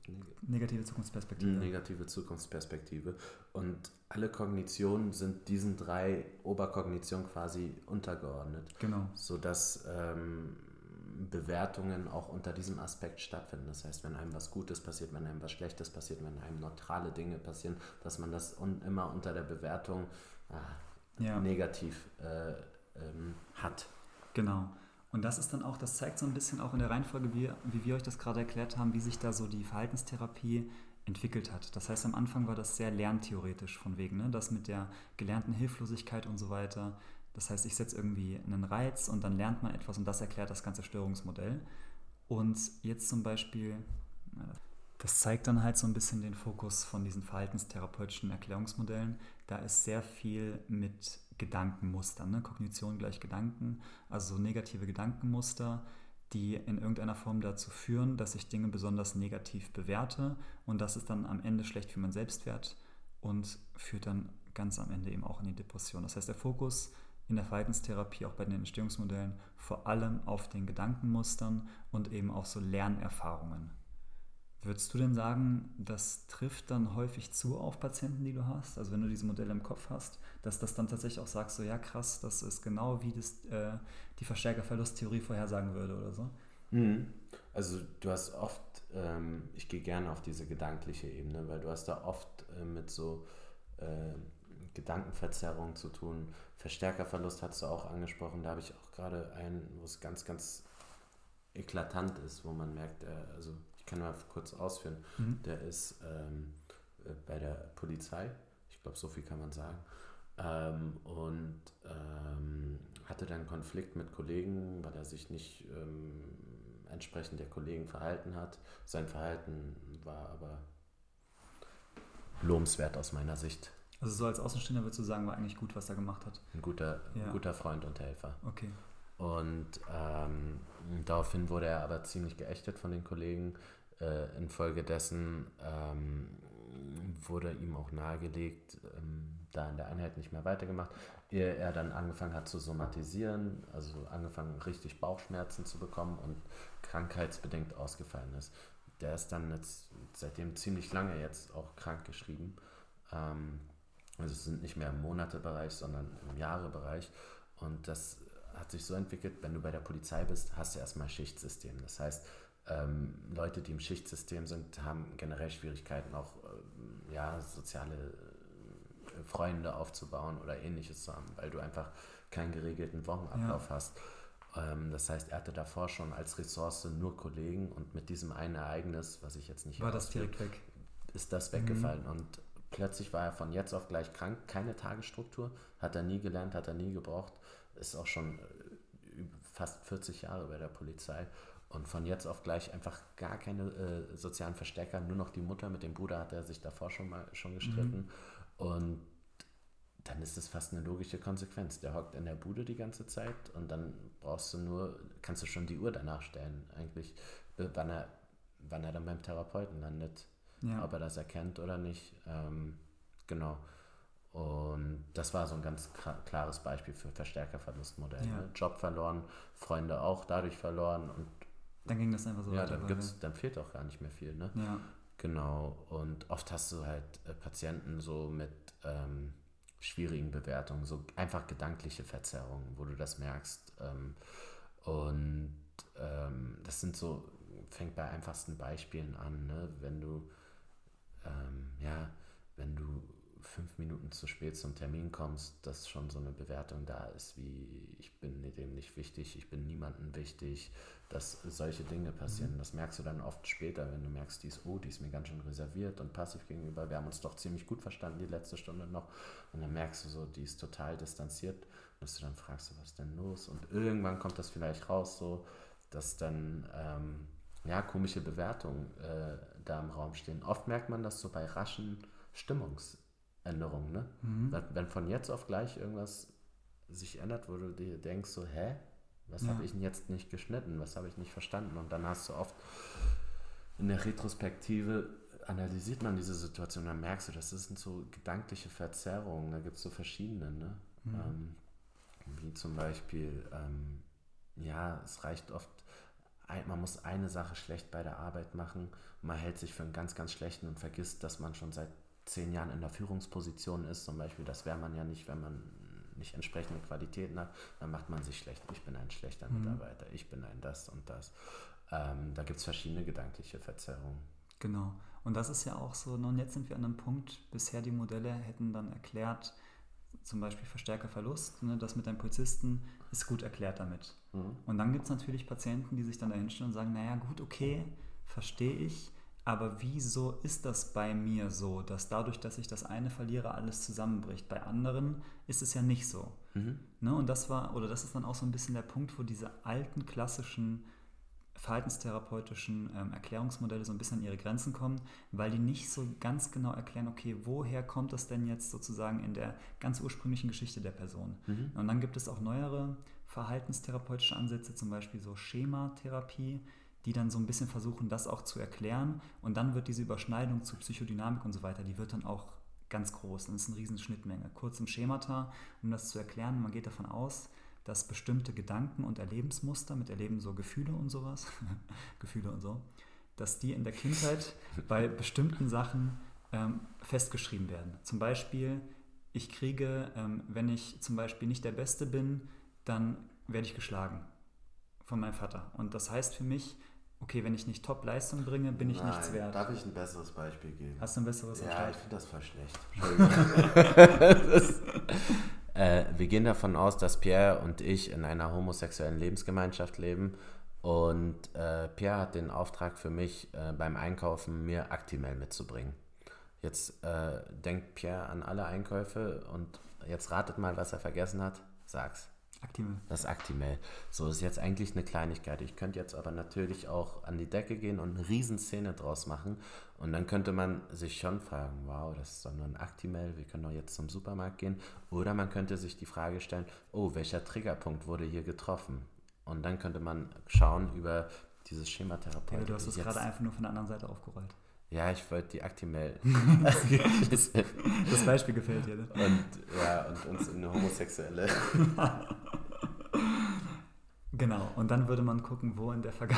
Speaker 2: Negative Zukunftsperspektive.
Speaker 1: Negative Zukunftsperspektive. Und alle Kognitionen sind diesen drei Oberkognitionen quasi untergeordnet.
Speaker 2: Genau.
Speaker 1: Sodass ähm, Bewertungen auch unter diesem Aspekt stattfinden. Das heißt, wenn einem was Gutes passiert, wenn einem was Schlechtes passiert, wenn einem neutrale Dinge passieren, dass man das un immer unter der Bewertung ah, ja. negativ äh, ähm, hat.
Speaker 2: Genau. Und das ist dann auch, das zeigt so ein bisschen auch in der Reihenfolge, wie, wie wir euch das gerade erklärt haben, wie sich da so die Verhaltenstherapie entwickelt hat. Das heißt, am Anfang war das sehr lerntheoretisch von wegen, ne? das mit der gelernten Hilflosigkeit und so weiter. Das heißt, ich setze irgendwie einen Reiz und dann lernt man etwas und das erklärt das ganze Störungsmodell. Und jetzt zum Beispiel, das zeigt dann halt so ein bisschen den Fokus von diesen verhaltenstherapeutischen Erklärungsmodellen. Da ist sehr viel mit Gedankenmustern, ne? Kognition gleich Gedanken, also so negative Gedankenmuster, die in irgendeiner Form dazu führen, dass ich Dinge besonders negativ bewerte und das ist dann am Ende schlecht für meinen Selbstwert und führt dann ganz am Ende eben auch in die Depression. Das heißt, der Fokus in der Verhaltenstherapie, auch bei den Entstehungsmodellen, vor allem auf den Gedankenmustern und eben auch so Lernerfahrungen. Würdest du denn sagen, das trifft dann häufig zu auf Patienten, die du hast? Also wenn du diese Modelle im Kopf hast, dass das dann tatsächlich auch sagst, so ja krass, das ist genau wie das, äh, die Verstärkerverlusttheorie vorhersagen würde oder so?
Speaker 1: Mhm. Also du hast oft, ähm, ich gehe gerne auf diese gedankliche Ebene, weil du hast da oft äh, mit so äh, Gedankenverzerrungen zu tun. Verstärkerverlust hast du auch angesprochen, da habe ich auch gerade einen, wo es ganz, ganz eklatant ist, wo man merkt, äh, also kann mal kurz ausführen. Mhm. Der ist ähm, äh, bei der Polizei, ich glaube, so viel kann man sagen, ähm, und ähm, hatte dann Konflikt mit Kollegen, weil er sich nicht ähm, entsprechend der Kollegen verhalten hat. Sein Verhalten war aber lobenswert aus meiner Sicht.
Speaker 2: Also so als Außenstehender würdest du sagen, war eigentlich gut, was er gemacht hat.
Speaker 1: Ein guter,
Speaker 2: Ja.
Speaker 1: ein guter Freund und Helfer.
Speaker 2: Okay.
Speaker 1: Und ähm, daraufhin wurde er aber ziemlich geächtet von den Kollegen. Äh, infolgedessen ähm, wurde ihm auch nahegelegt, ähm, da in der Einheit nicht mehr weitergemacht, ehe er dann angefangen hat zu somatisieren, also angefangen richtig Bauchschmerzen zu bekommen und krankheitsbedingt ausgefallen ist. Der ist dann jetzt seitdem ziemlich lange jetzt auch krank geschrieben. Ähm, also es sind nicht mehr im Monatebereich, sondern im Jahrebereich. Und das hat sich so entwickelt, wenn du bei der Polizei bist, hast du erstmal Schichtsystem. Das heißt, ähm, Leute, die im Schichtsystem sind, haben generell Schwierigkeiten, auch ähm, ja, soziale äh, Freunde aufzubauen oder ähnliches zu haben, weil du einfach keinen geregelten Wochenablauf hast. Ähm, das heißt, er hatte davor schon als Ressource nur Kollegen und mit diesem einen Ereignis, was ich jetzt nicht
Speaker 2: War das direkt weg?
Speaker 1: ist das weggefallen und plötzlich war er von jetzt auf gleich krank, keine Tagesstruktur, hat er nie gelernt, hat er nie gebraucht, ist auch schon äh, fast 40 Jahre bei der Polizei und von jetzt auf gleich einfach gar keine äh, sozialen Verstärker, nur noch die Mutter mit dem Bruder hat er sich davor schon mal schon gestritten und dann ist es fast eine logische Konsequenz. Der hockt in der Bude die ganze Zeit und dann brauchst du nur, kannst du schon die Uhr danach stellen, eigentlich, äh, wann er, wann er dann beim Therapeuten landet
Speaker 2: Ja.
Speaker 1: ob er das erkennt oder nicht. Ähm, genau. Und das war so ein ganz klares Beispiel für Verstärkerverlustmodell.
Speaker 2: Ja.
Speaker 1: Ne? Job verloren, Freunde auch dadurch verloren und
Speaker 2: Dann ging das einfach so
Speaker 1: ja,
Speaker 2: weiter.
Speaker 1: dann, gibt's, dann fehlt auch gar nicht mehr viel. Ne?
Speaker 2: Ja.
Speaker 1: Genau. Und oft hast du halt äh, Patienten so mit ähm, schwierigen Bewertungen, so einfach gedankliche Verzerrungen, wo du das merkst. Ähm, und ähm, das sind so, fängt bei einfachsten Beispielen an, ne? wenn du ähm, ja, wenn du fünf Minuten zu spät zum Termin kommst, dass schon so eine Bewertung da ist, wie ich bin dem nicht wichtig, ich bin niemandem wichtig, dass solche Dinge passieren. Das merkst du dann oft später, wenn du merkst, die ist, oh, die ist mir ganz schön reserviert und passiv gegenüber. Wir haben uns doch ziemlich gut verstanden die letzte Stunde noch. Und dann merkst du so, die ist total distanziert, dass du dann fragst, was ist denn los? Und irgendwann kommt das vielleicht raus, so, dass dann ähm, ja, komische Bewertungen äh, da im Raum stehen. Oft merkt man das so bei raschen Stimmungsänderungen, ne?
Speaker 2: Mhm.
Speaker 1: Wenn, von jetzt auf gleich irgendwas sich ändert, wo du dir denkst, so, hä? Was
Speaker 2: Ja.
Speaker 1: habe ich denn jetzt nicht geschnitten? Was habe ich nicht verstanden? Und dann hast du oft in der Retrospektive analysiert man diese Situation, dann merkst du, das sind so gedankliche Verzerrungen, da gibt es so verschiedene, ne?
Speaker 2: Mhm.
Speaker 1: Ähm, wie zum Beispiel, ähm, ja, es reicht oft, man muss eine Sache schlecht bei der Arbeit machen, man hält sich für einen ganz, ganz schlechten und vergisst, dass man schon seit zehn Jahren in der Führungsposition ist, zum Beispiel, das wäre man ja nicht, wenn man nicht entsprechende Qualitäten hat, dann macht man sich schlecht, ich bin ein schlechter
Speaker 2: Mhm.
Speaker 1: Mitarbeiter, ich bin ein das und das. Ähm, da gibt es verschiedene gedankliche Verzerrungen.
Speaker 2: Genau. Und das ist ja auch so, ne, und jetzt sind wir an einem Punkt, bisher die Modelle hätten dann erklärt, zum Beispiel Verstärkerverlust, ne, das mit einem Polizisten ist gut erklärt damit.
Speaker 1: Mhm.
Speaker 2: Und dann gibt es natürlich Patienten, die sich dann dahinstellen und sagen, naja gut, okay, verstehe ich, aber wieso ist das bei mir so, dass dadurch, dass ich das eine verliere, alles zusammenbricht? Bei anderen ist es ja nicht so.
Speaker 1: Mhm.
Speaker 2: Ne? Und das war, oder das ist dann auch so ein bisschen der Punkt, wo diese alten klassischen verhaltenstherapeutischen ähm, Erklärungsmodelle so ein bisschen an ihre Grenzen kommen, weil die nicht so ganz genau erklären, okay, woher kommt das denn jetzt sozusagen in der ganz ursprünglichen Geschichte der Person?
Speaker 1: Mhm.
Speaker 2: Und dann gibt es auch neuere verhaltenstherapeutische Ansätze, zum Beispiel so Schematherapie, die dann so ein bisschen versuchen, das auch zu erklären. Und dann wird diese Überschneidung zu Psychodynamik und so weiter, die wird dann auch ganz groß. Das ist eine riesen Schnittmenge. Kurz im Schemata, um das zu erklären, man geht davon aus, dass bestimmte Gedanken und Erlebensmuster, mit Erleben so Gefühle und sowas, Gefühle und so, dass die in der Kindheit bei bestimmten Sachen ähm, festgeschrieben werden. Zum Beispiel, ich kriege, ähm, wenn ich zum Beispiel nicht der Beste bin, dann werde ich geschlagen von meinem Vater. Und das heißt für mich, okay, wenn ich nicht Top-Leistung bringe, bin ich nichts
Speaker 1: Nein,
Speaker 2: wert.
Speaker 1: Darf ich ein besseres Beispiel geben?
Speaker 2: Hast du ein besseres
Speaker 1: Ja, ich finde das voll schlecht. Das, äh, wir gehen davon aus, dass Pierre und ich in einer homosexuellen Lebensgemeinschaft leben. Und äh, Pierre hat den Auftrag für mich, äh, beim Einkaufen mir Actimel mitzubringen. Jetzt äh, denkt Pierre an alle Einkäufe und jetzt ratet mal, was er vergessen hat. Sag's.
Speaker 2: Actimel.
Speaker 1: Das Actimel. So ist jetzt eigentlich eine Kleinigkeit. Ich könnte jetzt aber natürlich auch an die Decke gehen und eine Riesenszene draus machen. Und dann könnte man sich schon fragen, wow, das ist doch nur ein Actimel, wir können doch jetzt zum Supermarkt gehen. Oder man könnte sich die Frage stellen, oh, welcher Triggerpunkt wurde hier getroffen? Und dann könnte man schauen über dieses Schematherapeutik.
Speaker 2: Ja, du hast es gerade einfach nur von der anderen Seite aufgerollt.
Speaker 1: Ja, ich wollte die Actimel.
Speaker 2: das Beispiel gefällt dir, ne?
Speaker 1: Und, ja, und uns in eine homosexuelle.
Speaker 2: Genau, und dann würde man gucken, wo in der, Verga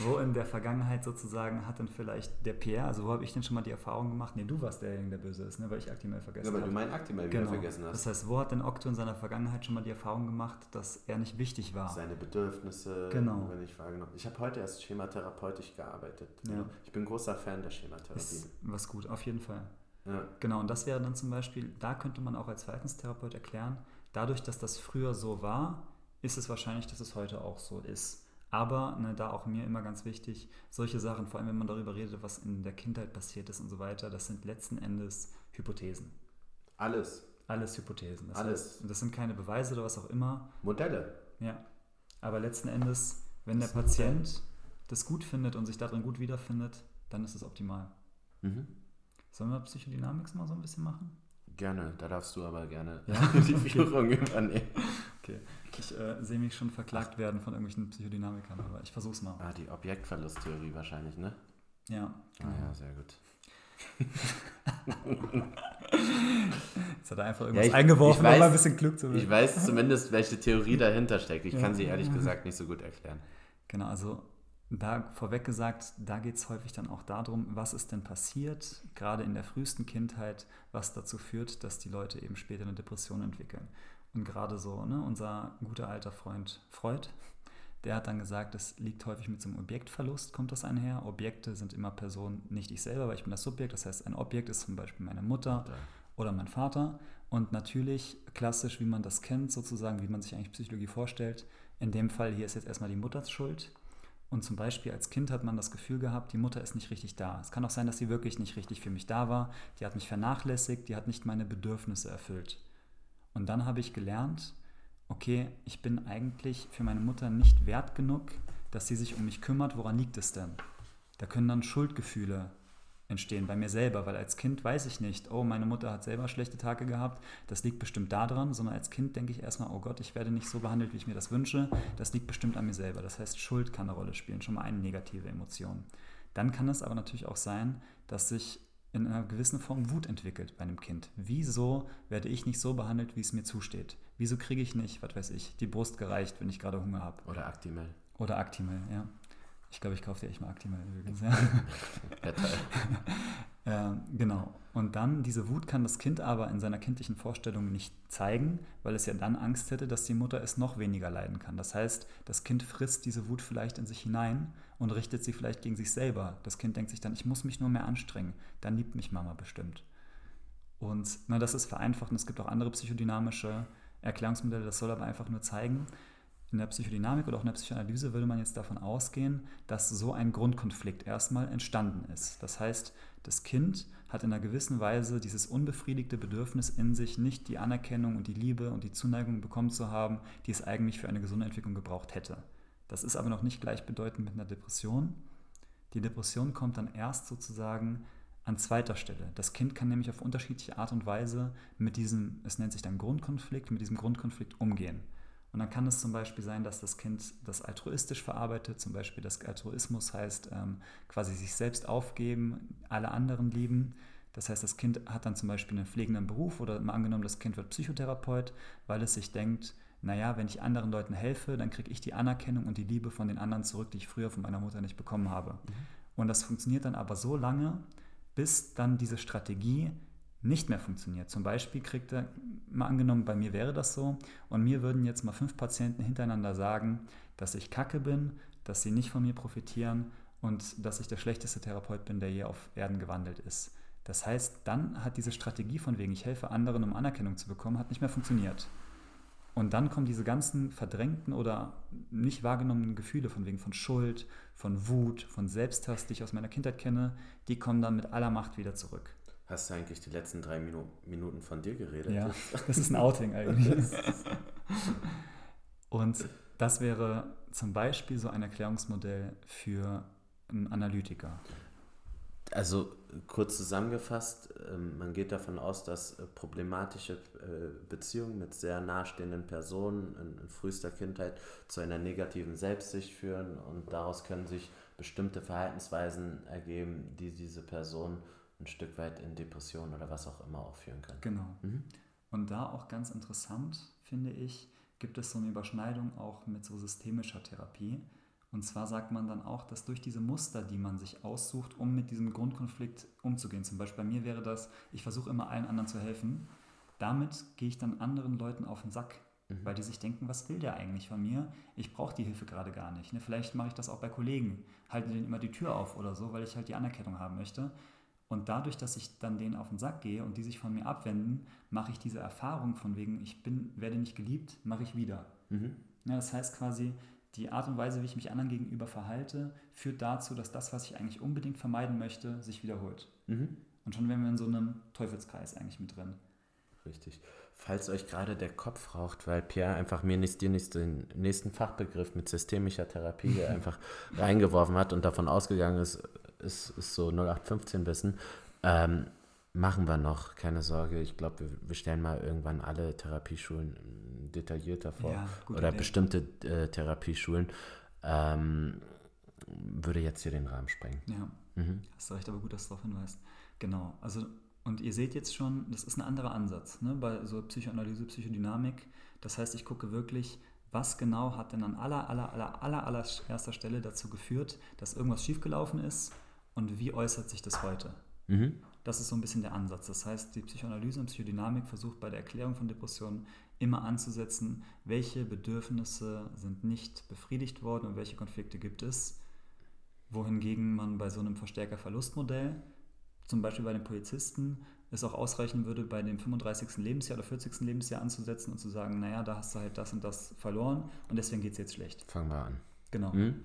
Speaker 2: wo in der Vergangenheit sozusagen hat denn vielleicht der Pierre, also wo habe ich denn schon mal die Erfahrung gemacht, nee, du warst derjenige, der böse ist, ne, weil ich Actimel vergessen habe.
Speaker 1: Ja, weil du meinen Actimel genau. wieder vergessen hast.
Speaker 2: Das heißt, wo hat denn Octo in seiner Vergangenheit schon mal die Erfahrung gemacht, dass er nicht wichtig war?
Speaker 1: Seine Bedürfnisse,
Speaker 2: genau.
Speaker 1: wenn ich wahrgenommen Ich habe heute erst schematherapeutisch gearbeitet. Ja. Ich bin großer Fan der Schematherapie.
Speaker 2: Ist was gut, auf jeden Fall.
Speaker 1: Ja.
Speaker 2: Genau, und das wäre dann zum Beispiel, da könnte man auch als Verhaltenstherapeut erklären, dadurch, dass das früher so war, ist es wahrscheinlich, dass es heute auch so ist. Aber ne, da auch mir immer ganz wichtig, solche Sachen, vor allem wenn man darüber redet, was in der Kindheit passiert ist und so weiter, das sind letzten Endes Hypothesen.
Speaker 1: Alles.
Speaker 2: Alles Hypothesen. Das
Speaker 1: Alles.
Speaker 2: Heißt, das sind keine Beweise oder was auch immer.
Speaker 1: Modelle.
Speaker 2: Ja. Aber letzten Endes, wenn der Patient das gut findet und sich darin gut wiederfindet, dann ist es optimal.
Speaker 1: Mhm.
Speaker 2: Sollen wir Psychodynamics mal so ein bisschen machen?
Speaker 1: Gerne, da darfst du aber gerne
Speaker 2: ja?
Speaker 1: die Führung übernehmen.
Speaker 2: Okay, ich äh, sehe mich schon verklagt werden von irgendwelchen Psychodynamikern, aber ich versuch's mal.
Speaker 1: Ah, die Objektverlusttheorie wahrscheinlich, ne?
Speaker 2: Ja.
Speaker 1: Ah ja, sehr gut.
Speaker 2: Jetzt hat er einfach irgendwas ja, ich, eingeworfen,
Speaker 1: um
Speaker 2: mal ein bisschen Glück zu
Speaker 1: haben. Ich weiß zumindest, welche Theorie dahinter steckt. Ich ja. kann sie ehrlich gesagt nicht so gut erklären.
Speaker 2: Genau, also da vorweg gesagt, da geht es häufig dann auch darum, was ist denn passiert, gerade in der frühesten Kindheit, was dazu führt, dass die Leute eben später eine Depression entwickeln. Und gerade so, ne, unser guter alter Freund Freud, der hat dann gesagt, es liegt häufig mit so einem Objektverlust, kommt das einher. Objekte sind immer Personen, nicht ich selber, weil ich bin das Subjekt. Das heißt, ein Objekt ist zum Beispiel meine Mutter ja. oder mein Vater. Und natürlich, klassisch, wie man das kennt, sozusagen, wie man sich eigentlich Psychologie vorstellt, in dem Fall hier ist jetzt erstmal die Mutters Schuld. Und zum Beispiel als Kind hat man das Gefühl gehabt, die Mutter ist nicht richtig da. Es kann auch sein, dass sie wirklich nicht richtig für mich da war. Die hat mich vernachlässigt, die hat nicht meine Bedürfnisse erfüllt. Und dann habe ich gelernt, okay, ich bin eigentlich für meine Mutter nicht wert genug, dass sie sich um mich kümmert. Woran liegt es denn? Da können dann Schuldgefühle entstehen bei mir selber, weil als Kind weiß ich nicht, oh, meine Mutter hat selber schlechte Tage gehabt, das liegt bestimmt daran, sondern als Kind denke ich erstmal, oh Gott, ich werde nicht so behandelt, wie ich mir das wünsche, das liegt bestimmt an mir selber. Das heißt, Schuld kann eine Rolle spielen, schon mal eine negative Emotion. Dann kann es aber natürlich auch sein, dass sich in einer gewissen Form Wut entwickelt bei einem Kind. Wieso werde ich nicht so behandelt, wie es mir zusteht? Wieso kriege ich nicht, was weiß ich, die Brust gereicht, wenn ich gerade Hunger habe?
Speaker 1: Oder Actimel.
Speaker 2: Oder Actimel, ja. Ich glaube, ich kaufe dir echt mal Actimel übrigens. Ja.
Speaker 1: ja
Speaker 2: ähm, genau. Und dann, diese Wut kann das Kind aber in seiner kindlichen Vorstellung nicht zeigen, weil es ja dann Angst hätte, dass die Mutter es noch weniger leiden kann. Das heißt, das Kind frisst diese Wut vielleicht in sich hinein und richtet sie vielleicht gegen sich selber. Das Kind denkt sich dann, ich muss mich nur mehr anstrengen, dann liebt mich Mama bestimmt. Und na, das ist vereinfacht und es gibt auch andere psychodynamische Erklärungsmodelle, das soll aber einfach nur zeigen, in der Psychodynamik oder auch in der Psychoanalyse würde man jetzt davon ausgehen, dass so ein Grundkonflikt erstmal entstanden ist. Das heißt, das Kind hat in einer gewissen Weise dieses unbefriedigte Bedürfnis in sich, nicht die Anerkennung und die Liebe und die Zuneigung bekommen zu haben, die es eigentlich für eine gesunde Entwicklung gebraucht hätte. Das ist aber noch nicht gleichbedeutend mit einer Depression. Die Depression kommt dann erst sozusagen an zweiter Stelle. Das Kind kann nämlich auf unterschiedliche Art und Weise mit diesem, es nennt sich dann Grundkonflikt, mit diesem Grundkonflikt umgehen. Und dann kann es zum Beispiel sein, dass das Kind das altruistisch verarbeitet, zum Beispiel das Altruismus heißt ähm, quasi sich selbst aufgeben, alle anderen lieben. Das heißt, das Kind hat dann zum Beispiel einen pflegenden Beruf oder mal angenommen, das Kind wird Psychotherapeut, weil es sich denkt, naja, wenn ich anderen Leuten helfe, dann kriege ich die Anerkennung und die Liebe von den anderen zurück, die ich früher von meiner Mutter nicht bekommen habe. Mhm. Und das funktioniert dann aber so lange, bis dann diese Strategie nicht mehr funktioniert. Zum Beispiel kriegt er, mal angenommen, bei mir wäre das so, und mir würden jetzt mal fünf Patienten hintereinander sagen, dass ich kacke bin, dass sie nicht von mir profitieren und dass ich der schlechteste Therapeut bin, der je auf Erden gewandelt ist. Das heißt, dann hat diese Strategie von wegen, ich helfe anderen, um Anerkennung zu bekommen, hat nicht mehr funktioniert. Und dann kommen diese ganzen verdrängten oder nicht wahrgenommenen Gefühle von wegen von Schuld, von Wut, von Selbsthass, die ich aus meiner Kindheit kenne, die kommen dann mit aller Macht wieder zurück.
Speaker 1: Hast du eigentlich die letzten drei Minu Minuten von dir geredet?
Speaker 2: Ja, das ist ein Outing eigentlich. Und das wäre zum Beispiel so ein Erklärungsmodell für einen Analytiker.
Speaker 1: Also kurz zusammengefasst, ähm, man geht davon aus, dass äh, problematische äh, Beziehungen mit sehr nahestehenden Personen in frühester Kindheit zu einer negativen Selbstsicht führen und daraus können sich bestimmte Verhaltensweisen ergeben, die diese Person ein Stück weit in Depressionen oder was auch immer auch führen können.
Speaker 2: Genau. Mhm. Und da auch ganz interessant, finde ich, gibt es so eine Überschneidung auch mit so systemischer Therapie. Und zwar sagt man dann auch, dass durch diese Muster, die man sich aussucht, um mit diesem Grundkonflikt umzugehen, zum Beispiel bei mir wäre das, ich versuche immer allen anderen zu helfen, damit gehe ich dann anderen Leuten auf den Sack, mhm. weil die sich denken, was will der eigentlich von mir? Ich brauche die Hilfe gerade gar nicht. Ne? Vielleicht mache ich das auch bei Kollegen, halte denen immer die Tür auf oder so, weil ich halt die Anerkennung haben möchte. Und dadurch, dass ich dann denen auf den Sack gehe und die sich von mir abwenden, mache ich diese Erfahrung von wegen, ich bin, werde nicht geliebt, mache ich wieder. Mhm. Ja, das heißt quasi, die Art und Weise, wie ich mich anderen gegenüber verhalte, führt dazu, dass das, was ich eigentlich unbedingt vermeiden möchte, sich wiederholt. Mhm. Und schon wären wir in so einem Teufelskreis eigentlich mit drin.
Speaker 1: Richtig. Falls euch gerade der Kopf raucht, weil Pierre einfach mir nicht, dir nicht den nächsten Fachbegriff mit systemischer Therapie einfach reingeworfen hat und davon ausgegangen ist, ist, ist so 0815-Wissen. Ähm, machen wir noch, keine Sorge. Ich glaube, wir, wir, stellen mal irgendwann alle Therapieschulen detaillierter vor. Ja, oder Idee. bestimmte äh, Therapieschulen. Ähm, würde jetzt hier den Rahmen sprengen.
Speaker 2: Ja, mhm. hast du recht, aber gut, dass du darauf hinweist. Genau, also und ihr seht jetzt schon, das ist ein anderer Ansatz ne? bei so Psychoanalyse, Psychodynamik. Das heißt, ich gucke wirklich, was genau hat denn an aller, aller, aller, aller, aller erster Stelle dazu geführt, dass irgendwas schiefgelaufen ist und wie äußert sich das heute? Mhm. Das ist so ein bisschen der Ansatz. Das heißt, die Psychoanalyse und Psychodynamik versucht bei der Erklärung von Depressionen immer anzusetzen, welche Bedürfnisse sind nicht befriedigt worden und welche Konflikte gibt es. Wohingegen man bei so einem Verstärker-Verlustmodell, zum Beispiel bei den Polizisten, es auch ausreichen würde, bei dem 35. Lebensjahr oder 40. Lebensjahr anzusetzen und zu sagen, naja, da hast du halt das und das verloren und deswegen geht es jetzt schlecht.
Speaker 1: Fangen wir an.
Speaker 2: Genau. Mhm.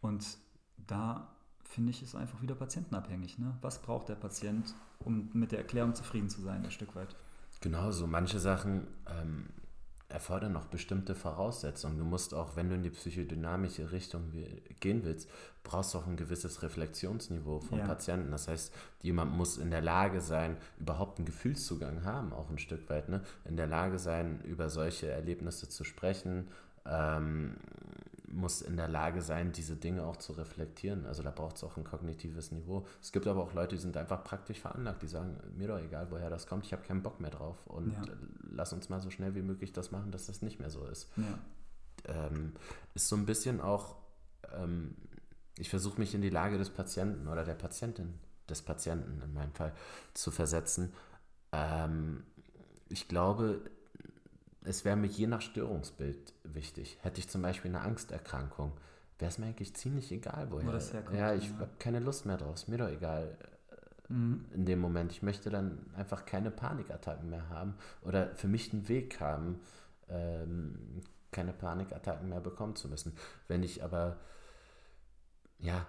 Speaker 2: Und da finde ich, ist einfach wieder patientenabhängig. Ne? Was braucht der Patient, um mit der Erklärung zufrieden zu sein, ein Stück weit?
Speaker 1: Genau, so manche Sachen ähm, erfordern noch bestimmte Voraussetzungen. Du musst auch, wenn du in die psychodynamische Richtung gehen willst, brauchst du auch ein gewisses Reflexionsniveau vom ja. Patienten. Das heißt, jemand muss in der Lage sein, überhaupt einen Gefühlszugang haben, auch ein Stück weit, ne? in der Lage sein, über solche Erlebnisse zu sprechen, ähm, muss in der Lage sein, diese Dinge auch zu reflektieren. Also da braucht es auch ein kognitives Niveau. Es gibt aber auch Leute, die sind einfach praktisch veranlagt, die sagen, mir doch egal, woher das kommt, ich habe keinen Bock mehr drauf und ja. lass uns mal so schnell wie möglich das machen, dass das nicht mehr so ist. Ja. Ähm, ist so ein bisschen auch, ähm, ich versuche mich in die Lage des Patienten oder der Patientin, des Patienten in meinem Fall, zu versetzen. Ähm, ich glaube, es wäre mir je nach Störungsbild wichtig. Hätte ich zum Beispiel eine Angsterkrankung, wäre es mir eigentlich ziemlich egal, woher. Wo das herkommt, ja, ich ja. habe keine Lust mehr drauf. Ist mir doch egal mhm. in dem Moment. Ich möchte dann einfach keine Panikattacken mehr haben oder für mich einen Weg haben, ähm, keine Panikattacken mehr bekommen zu müssen. Wenn ich aber, ja,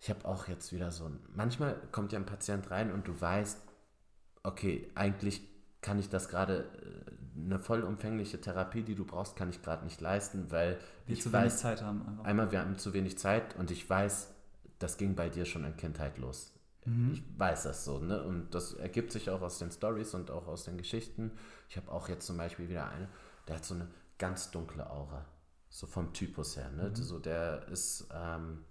Speaker 1: ich habe auch jetzt wieder so ein, manchmal kommt ja ein Patient rein und du weißt, okay, eigentlich kann ich das gerade äh, eine vollumfängliche Therapie, die du brauchst, kann ich gerade nicht leisten, weil
Speaker 2: wir
Speaker 1: ich
Speaker 2: zu weiß, wenig Zeit haben.
Speaker 1: Einfach. Einmal, wir haben zu wenig Zeit und ich weiß, das ging bei dir schon in Kindheit los. Mhm. Ich weiß das so, ne? Und das ergibt sich auch aus den Stories und auch aus den Geschichten. Ich habe auch jetzt zum Beispiel wieder eine, der hat so eine ganz dunkle Aura. So vom Typus her, ne? Mhm. So der ist, ähm,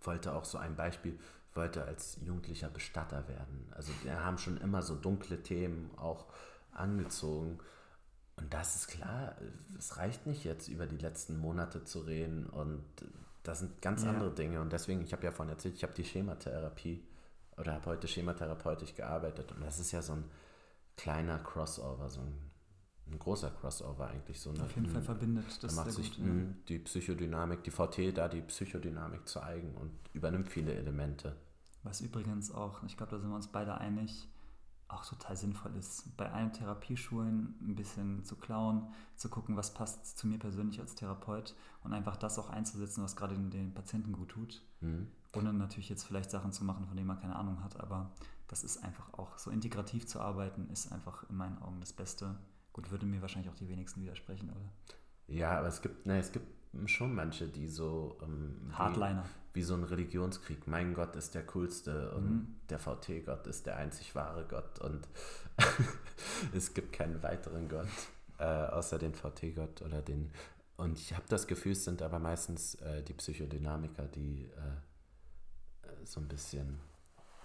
Speaker 1: wollte auch so ein Beispiel, wollte als Jugendlicher Bestatter werden. Also wir haben schon immer so dunkle Themen auch angezogen. Und das ist klar, es reicht nicht jetzt über die letzten Monate zu reden und das sind ganz ja. andere Dinge. Und deswegen, ich habe ja vorhin erzählt, ich habe die Schematherapie oder habe heute schematherapeutisch gearbeitet und das ist ja so ein kleiner Crossover, so ein, ein großer Crossover eigentlich. So
Speaker 2: eine, Auf jeden Fall verbindet
Speaker 1: das. Da macht sich gut, ja. die Psychodynamik, die VT da die Psychodynamik zu eigen und übernimmt viele Elemente.
Speaker 2: Was übrigens auch, ich glaube, da sind wir uns beide einig, auch total sinnvoll ist, bei allen Therapieschulen ein bisschen zu klauen, zu gucken, was passt zu mir persönlich als Therapeut und einfach das auch einzusetzen, was gerade den Patienten gut tut. Mhm. Ohne natürlich jetzt vielleicht Sachen zu machen, von denen man keine Ahnung hat, aber das ist einfach auch so integrativ zu arbeiten, ist einfach in meinen Augen das Beste. Gut, würde mir wahrscheinlich auch die wenigsten widersprechen, oder?
Speaker 1: Ja, aber es gibt, ne, es gibt schon manche, die so. Ähm,
Speaker 2: Hardliner.
Speaker 1: Wie, so ein Religionskrieg. Mein Gott ist der coolste und mhm. der VT-Gott ist der einzig wahre Gott und es gibt keinen weiteren Gott äh, außer den VT-Gott oder den. Und ich habe das Gefühl, es sind aber meistens äh, die Psychodynamiker, die äh, äh so ein bisschen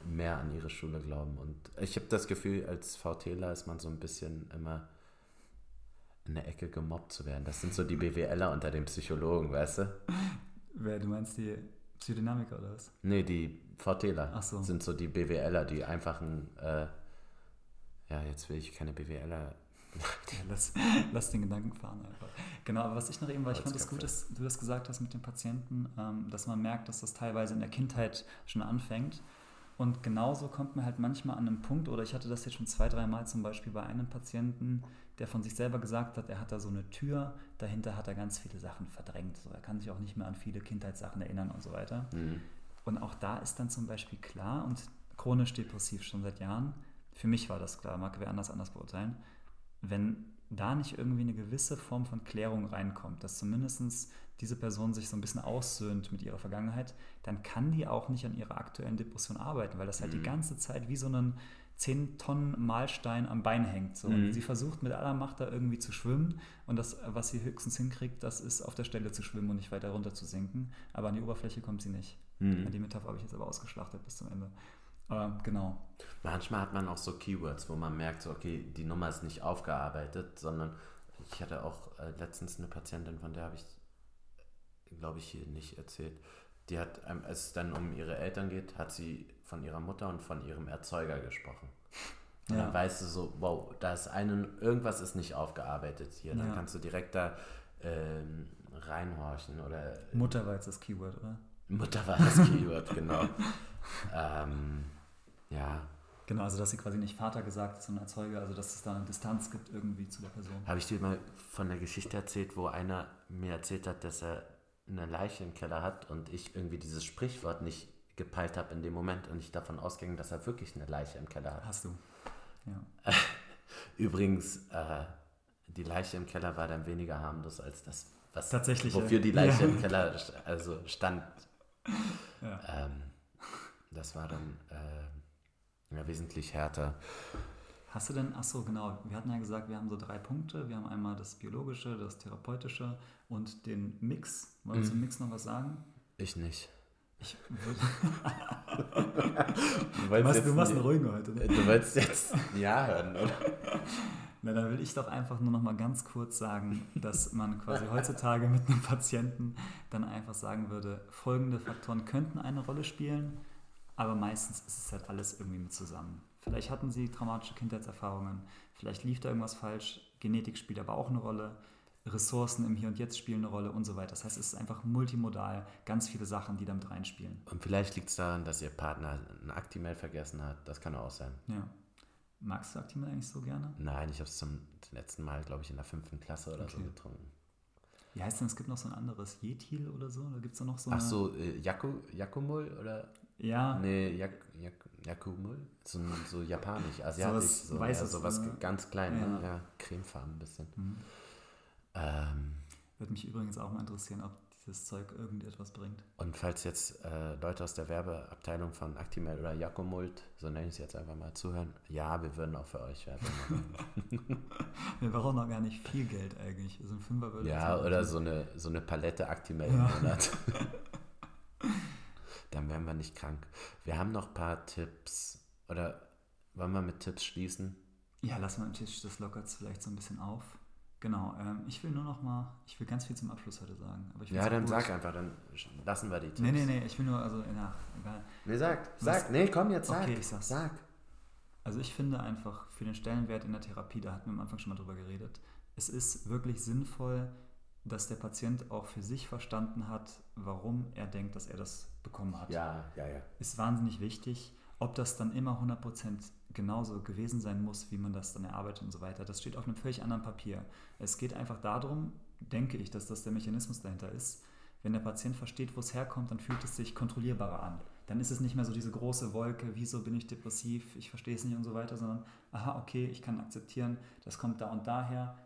Speaker 1: mehr an ihre Schule glauben. Und ich habe das Gefühl, als VTler ist man so ein bisschen immer in der Ecke gemobbt zu werden. Das sind so die BWLer unter den Psychologen, weißt du?
Speaker 2: Wer, du meinst die Psychodynamiker oder was?
Speaker 1: Nee, die VTler so. sind so die BWLer, die einfachen, äh, ja, jetzt will ich keine BWLer.
Speaker 2: lass, lass den Gedanken fahren einfach. Genau, aber was ich noch eben, weil ich fand es gut, dass du das gesagt hast mit den Patienten, ähm, dass man merkt, dass das teilweise in der Kindheit schon anfängt und genauso kommt man halt manchmal an einen Punkt, oder ich hatte das jetzt schon zwei, dreimal zum Beispiel bei einem Patienten, der von sich selber gesagt hat, er hat da so eine Tür, dahinter hat er ganz viele Sachen verdrängt. So, er kann sich auch nicht mehr an viele Kindheitssachen erinnern und so weiter. Mhm. Und auch da ist dann zum Beispiel klar, und chronisch depressiv schon seit Jahren, für mich war das klar, mag wer anders anders beurteilen, wenn da nicht irgendwie eine gewisse Form von Klärung reinkommt, dass zumindest diese Person sich so ein bisschen aussöhnt mit ihrer Vergangenheit, dann kann die auch nicht an ihrer aktuellen Depression arbeiten, weil das halt mhm. die ganze Zeit wie so ein 10 Tonnen Mahlstein am Bein hängt. So. Mhm. sie versucht mit aller Macht da irgendwie zu schwimmen und das, was sie höchstens hinkriegt, das ist auf der Stelle zu schwimmen und nicht weiter runter zu sinken. Aber an die Oberfläche kommt sie nicht. Mhm. Die Metapher habe ich jetzt aber ausgeschlachtet bis zum Ende. Aber genau.
Speaker 1: Manchmal hat man auch so Keywords, wo man merkt, so, okay, die Nummer ist nicht aufgearbeitet, sondern ich hatte auch äh, letztens eine Patientin, von der habe ich glaube ich, hier nicht erzählt. Die hat, als es dann um ihre Eltern geht, hat sie von ihrer Mutter und von ihrem Erzeuger gesprochen. Und ja. dann weißt du so, wow, da ist einen, irgendwas ist nicht aufgearbeitet hier. Dann ja. kannst du direkt da ähm, reinhorchen oder.
Speaker 2: Mutter war jetzt das Keyword, oder?
Speaker 1: Mutter war das Keyword, genau. ähm, ja.
Speaker 2: Genau, also dass sie quasi nicht Vater gesagt hat, sondern Erzeuger, also dass es da eine Distanz gibt irgendwie zu der Person.
Speaker 1: Habe ich dir mal von der Geschichte erzählt, wo einer mir erzählt hat, dass er eine Leiche im Keller hat und ich irgendwie dieses Sprichwort nicht gepeilt habe in dem Moment und ich davon ausging, dass er wirklich eine Leiche im Keller hat.
Speaker 2: Hast du.
Speaker 1: Ja. Übrigens, äh, die Leiche im Keller war dann weniger harmlos als das, was
Speaker 2: Tatsächlich,
Speaker 1: wofür die Leiche ja. im Keller also stand. Ja. Ähm, das war dann äh, ja, wesentlich härter.
Speaker 2: Hast du denn, ach so, genau, wir hatten ja gesagt, wir haben so drei Punkte. Wir haben einmal das Biologische, das Therapeutische und den Mix. Wollen wir mhm. zum Mix noch was sagen?
Speaker 1: Ich nicht.
Speaker 2: Ich du, machst, du machst einen ruhigen heute.
Speaker 1: Ne? Du wolltest jetzt Ja hören, oder?
Speaker 2: Na, dann will ich doch einfach nur noch mal ganz kurz sagen, dass man quasi heutzutage mit einem Patienten dann einfach sagen würde, folgende Faktoren könnten eine Rolle spielen, aber meistens ist es halt alles irgendwie mit zusammen. Vielleicht hatten sie traumatische Kindheitserfahrungen, vielleicht lief da irgendwas falsch, Genetik spielt aber auch eine Rolle, Ressourcen im Hier und Jetzt spielen eine Rolle und so weiter. Das heißt, es ist einfach multimodal, ganz viele Sachen, die damit reinspielen.
Speaker 1: Und vielleicht liegt es daran, dass ihr Partner ein Actimel vergessen hat. Das kann auch sein.
Speaker 2: Ja. Magst du Actimel eigentlich so gerne?
Speaker 1: Nein, ich habe es zum letzten Mal, glaube ich, in der fünften Klasse oder okay. so getrunken.
Speaker 2: Wie heißt denn, es gibt noch so ein anderes Jetil oder so? Oder gibt es da noch so
Speaker 1: Ach so, äh, Jakumul oder?
Speaker 2: Ja.
Speaker 1: Nee, Jak, Jak, Yakumul? So, so japanisch, asiatisch. So was, so, ja, so was ganz klein, ja. Ja, cremefarben ein bisschen. Mhm.
Speaker 2: Ähm, Würde mich übrigens auch mal interessieren, ob dieses Zeug irgendetwas bringt.
Speaker 1: Und falls jetzt äh, Leute aus der Werbeabteilung von Actimel oder Jakomult, so nenne ich es jetzt einfach mal, zuhören, ja, wir würden auch für euch Werbung
Speaker 2: machen. wir brauchen noch gar nicht viel Geld eigentlich. So ein Fünfer würde
Speaker 1: Ja, oder so eine, so eine Palette Actimel ja. im Monat. dann wären wir nicht krank. Wir haben noch ein paar Tipps. Oder wollen wir mit Tipps schließen?
Speaker 2: Ja, lass mal am Tisch, das lockert es vielleicht so ein bisschen auf. Genau, ähm, ich will nur noch mal, ich will ganz viel zum Abschluss heute sagen.
Speaker 1: ja, dann sag einfach, dann lassen wir die
Speaker 2: Tipps. Nee, nee, nee, ich will nur, also, ja, egal.
Speaker 1: Nee, sag, Was, sag, nee, komm jetzt, sag.
Speaker 2: Okay, ich sag's. Sag. Also ich finde einfach für den Stellenwert in der Therapie, da hatten wir am Anfang schon mal drüber geredet, es ist wirklich sinnvoll, dass der Patient auch für sich verstanden hat, warum er denkt, dass er das bekommen hat.
Speaker 1: Ja, ja, ja.
Speaker 2: Ist wahnsinnig wichtig. Ob das dann immer 100% genauso gewesen sein muss, wie man das dann erarbeitet und so weiter, das steht auf einem völlig anderen Papier. Es geht einfach darum, denke ich, dass das der Mechanismus dahinter ist. Wenn der Patient versteht, wo es herkommt, dann fühlt es sich kontrollierbarer an. Dann ist es nicht mehr so diese große Wolke, wieso bin ich depressiv, ich verstehe es nicht und so weiter, sondern, aha, okay, ich kann akzeptieren, das kommt da und daher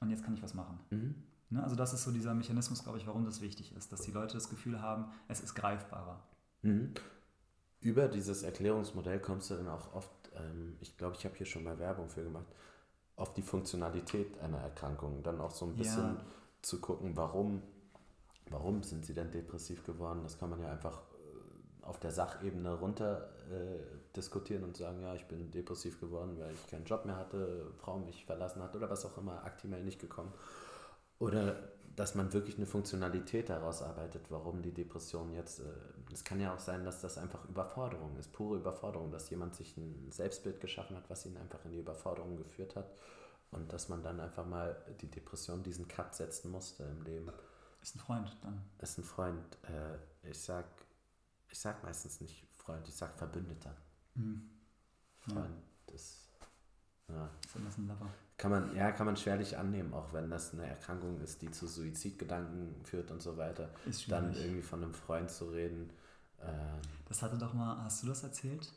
Speaker 2: und jetzt kann ich was machen. Mhm. Ne? Also das ist so dieser Mechanismus, glaube ich, warum das wichtig ist, dass die Leute das Gefühl haben, es ist greifbarer.
Speaker 1: Mhm. Über dieses Erklärungsmodell kommst du dann auch oft, ähm, ich glaube, ich habe hier schon mal Werbung für gemacht, auf die Funktionalität einer Erkrankung. Dann auch so ein bisschen ja. zu gucken, warum, warum sind sie denn depressiv geworden. Das kann man ja einfach äh, auf der Sachebene runter äh, diskutieren und sagen, ja, ich bin depressiv geworden, weil ich keinen Job mehr hatte, Frau mich verlassen hat oder was auch immer, aktimell nicht gekommen. Oder dass man wirklich eine Funktionalität daraus arbeitet, warum die Depression jetzt. Äh, es kann ja auch sein, dass das einfach Überforderung ist, pure Überforderung, dass jemand sich ein Selbstbild geschaffen hat, was ihn einfach in die Überforderung geführt hat und dass man dann einfach mal die Depression diesen Cut setzen musste im Leben.
Speaker 2: Ist ein Freund dann.
Speaker 1: Ist ein Freund. Äh, ich sag, ich sag meistens nicht Freund, ich sag Verbündeter. Mhm. Freund ja. ist. Ja. Ist ein Lover. Kann man, ja, kann man schwerlich annehmen, auch wenn das eine Erkrankung ist, die zu Suizidgedanken führt und so weiter. Ist Dann irgendwie von einem Freund zu reden. Äh,
Speaker 2: das hatte doch mal, hast du das erzählt?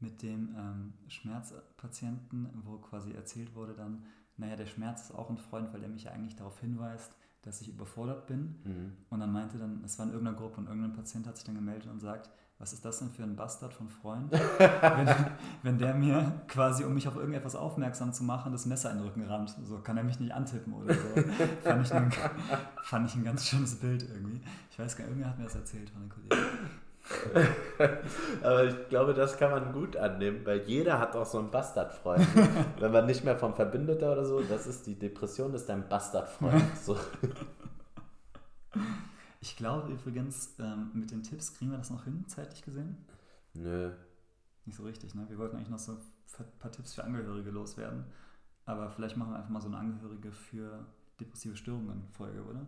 Speaker 2: Mit dem ähm, Schmerzpatienten, wo quasi erzählt wurde dann, naja, der Schmerz ist auch ein Freund, weil der mich ja eigentlich darauf hinweist, dass ich überfordert bin. Mhm. Und dann meinte dann, es war in irgendeiner Gruppe und irgendein Patient hat sich dann gemeldet und sagt, was ist das denn für ein Bastard von Freund, wenn, wenn der mir quasi, um mich auf irgendetwas aufmerksam zu machen, das Messer in den Rücken rammt. So kann er mich nicht antippen oder so. fand, ich ein, fand ich ein ganz schönes Bild irgendwie. Ich weiß gar nicht, irgendwer hat mir das erzählt von den Kollegen.
Speaker 1: Aber ich glaube, das kann man gut annehmen, weil jeder hat auch so einen Bastardfreund. Wenn man nicht mehr vom Verbündeter oder so, das ist die Depression, ist dein Bastardfreund. So.
Speaker 2: Ich glaube übrigens, ähm, mit den Tipps kriegen wir das noch hin, zeitlich gesehen?
Speaker 1: Nö.
Speaker 2: Nicht so richtig, ne? Wir wollten eigentlich noch so ein paar Tipps für Angehörige loswerden. Aber vielleicht machen wir einfach mal so eine Angehörige für depressive Störungen Folge, oder?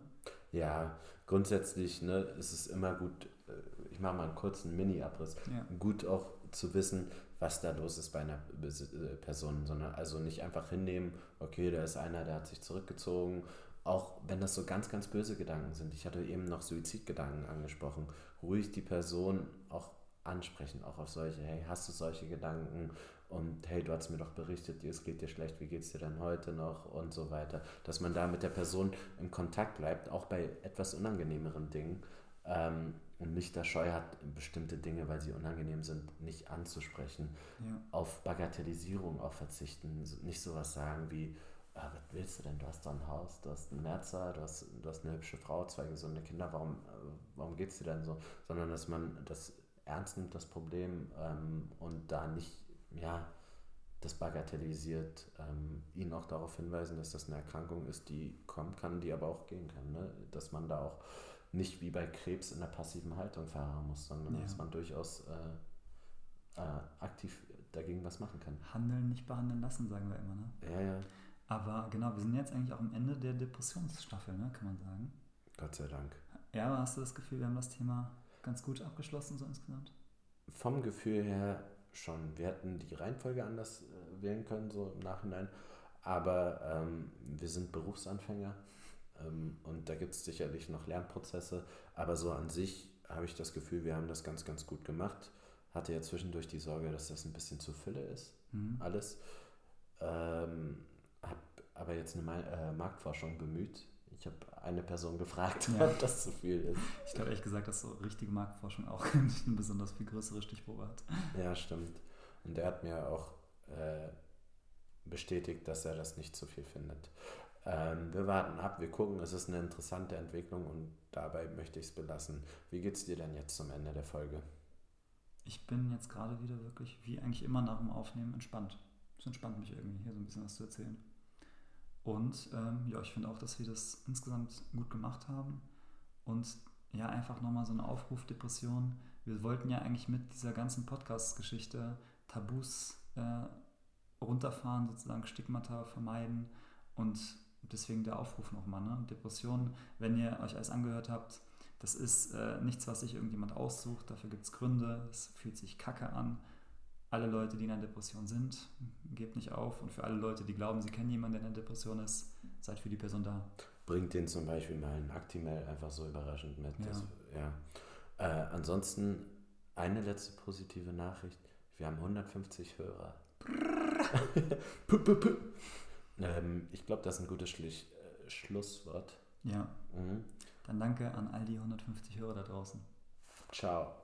Speaker 1: Ja, grundsätzlich ne, ist es immer gut, äh, ich mache mal einen kurzen Mini-Abriss, ja. gut auch zu wissen, was da los ist bei einer äh, Person, sondern also nicht einfach hinnehmen, okay, da ist einer, der hat sich zurückgezogen auch wenn das so ganz, ganz böse Gedanken sind. Ich hatte eben noch Suizidgedanken angesprochen. Ruhig die Person auch ansprechen, auch auf solche, hey, hast du solche Gedanken? Und hey, du hast mir doch berichtet, es geht dir schlecht, wie geht es dir denn heute noch? Und so weiter. Dass man da mit der Person im Kontakt bleibt, auch bei etwas unangenehmeren Dingen. Ähm, und nicht der Scheu hat, bestimmte Dinge, weil sie unangenehm sind, nicht anzusprechen. Ja. Auf Bagatellisierung auch verzichten. Nicht sowas sagen wie, ah, was willst du denn? Du hast da ein Haus, du hast einen Merzer, du hast, du hast eine hübsche Frau, zwei gesunde Kinder, warum, äh, warum geht es dir denn so? Sondern dass man das ernst nimmt, das Problem, ähm, und da nicht, ja, das bagatellisiert, ähm, ihn auch darauf hinweisen, dass das eine Erkrankung ist, die kommen kann, die aber auch gehen kann. Ne? Dass man da auch nicht wie bei Krebs in der passiven Haltung verharren muss, sondern ja. dass man durchaus äh, äh, aktiv dagegen was machen kann.
Speaker 2: Handeln, nicht behandeln lassen, sagen wir immer. Ne?
Speaker 1: Ja, ja.
Speaker 2: Aber genau, wir sind jetzt eigentlich auch am Ende der Depressionsstaffel, ne, kann man sagen.
Speaker 1: Gott sei Dank.
Speaker 2: Ja, aber hast du das Gefühl, wir haben das Thema ganz gut abgeschlossen, so insgesamt?
Speaker 1: Vom Gefühl her schon. Wir hätten die Reihenfolge anders äh, wählen können, so im Nachhinein. Aber ähm, wir sind Berufsanfänger ähm, und da gibt es sicherlich noch Lernprozesse. Aber so an sich habe ich das Gefühl, wir haben das ganz, ganz gut gemacht. Hatte ja zwischendurch die Sorge, dass das ein bisschen zu Fülle ist, mhm. alles. Ähm, habe aber jetzt eine äh, Marktforschung bemüht. Ich habe eine Person gefragt, ja. ob das zu viel ist.
Speaker 2: Ich glaube ehrlich gesagt, dass so richtige Marktforschung auch nicht eine besonders viel größere Stichprobe hat.
Speaker 1: Ja, stimmt. Und er hat mir auch äh, bestätigt, dass er das nicht zu viel findet. Ähm, wir warten ab, wir gucken, es ist eine interessante Entwicklung und dabei möchte ich es belassen. Wie geht es dir denn jetzt zum Ende der Folge?
Speaker 2: Ich bin jetzt gerade wieder wirklich, wie eigentlich immer nach dem Aufnehmen, entspannt. Es entspannt mich irgendwie, hier so ein bisschen was zu erzählen. Und ähm, ja, ich finde auch, dass wir das insgesamt gut gemacht haben. Und ja, einfach nochmal so eine Aufruf Depression. Wir wollten ja eigentlich mit dieser ganzen Podcast-Geschichte Tabus äh, runterfahren, sozusagen Stigmata vermeiden. Und deswegen der Aufruf nochmal. Ne? Depression, wenn ihr euch alles angehört habt, das ist äh, nichts, was sich irgendjemand aussucht. Dafür gibt es Gründe. Es fühlt sich kacke an alle Leute, die in einer Depression sind, gebt nicht auf. Und für alle Leute, die glauben, sie kennen jemanden, der in einer Depression ist, seid für die Person da.
Speaker 1: Bringt den zum Beispiel mal ein Actimel einfach so überraschend mit. Ja. Das, ja. Äh, ansonsten eine letzte positive Nachricht. Wir haben 150 Hörer. ähm, ich glaube, das ist ein gutes Schlich, äh, Schlusswort.
Speaker 2: Ja. Mhm. Dann danke an all die 150 Hörer da draußen.
Speaker 1: Ciao.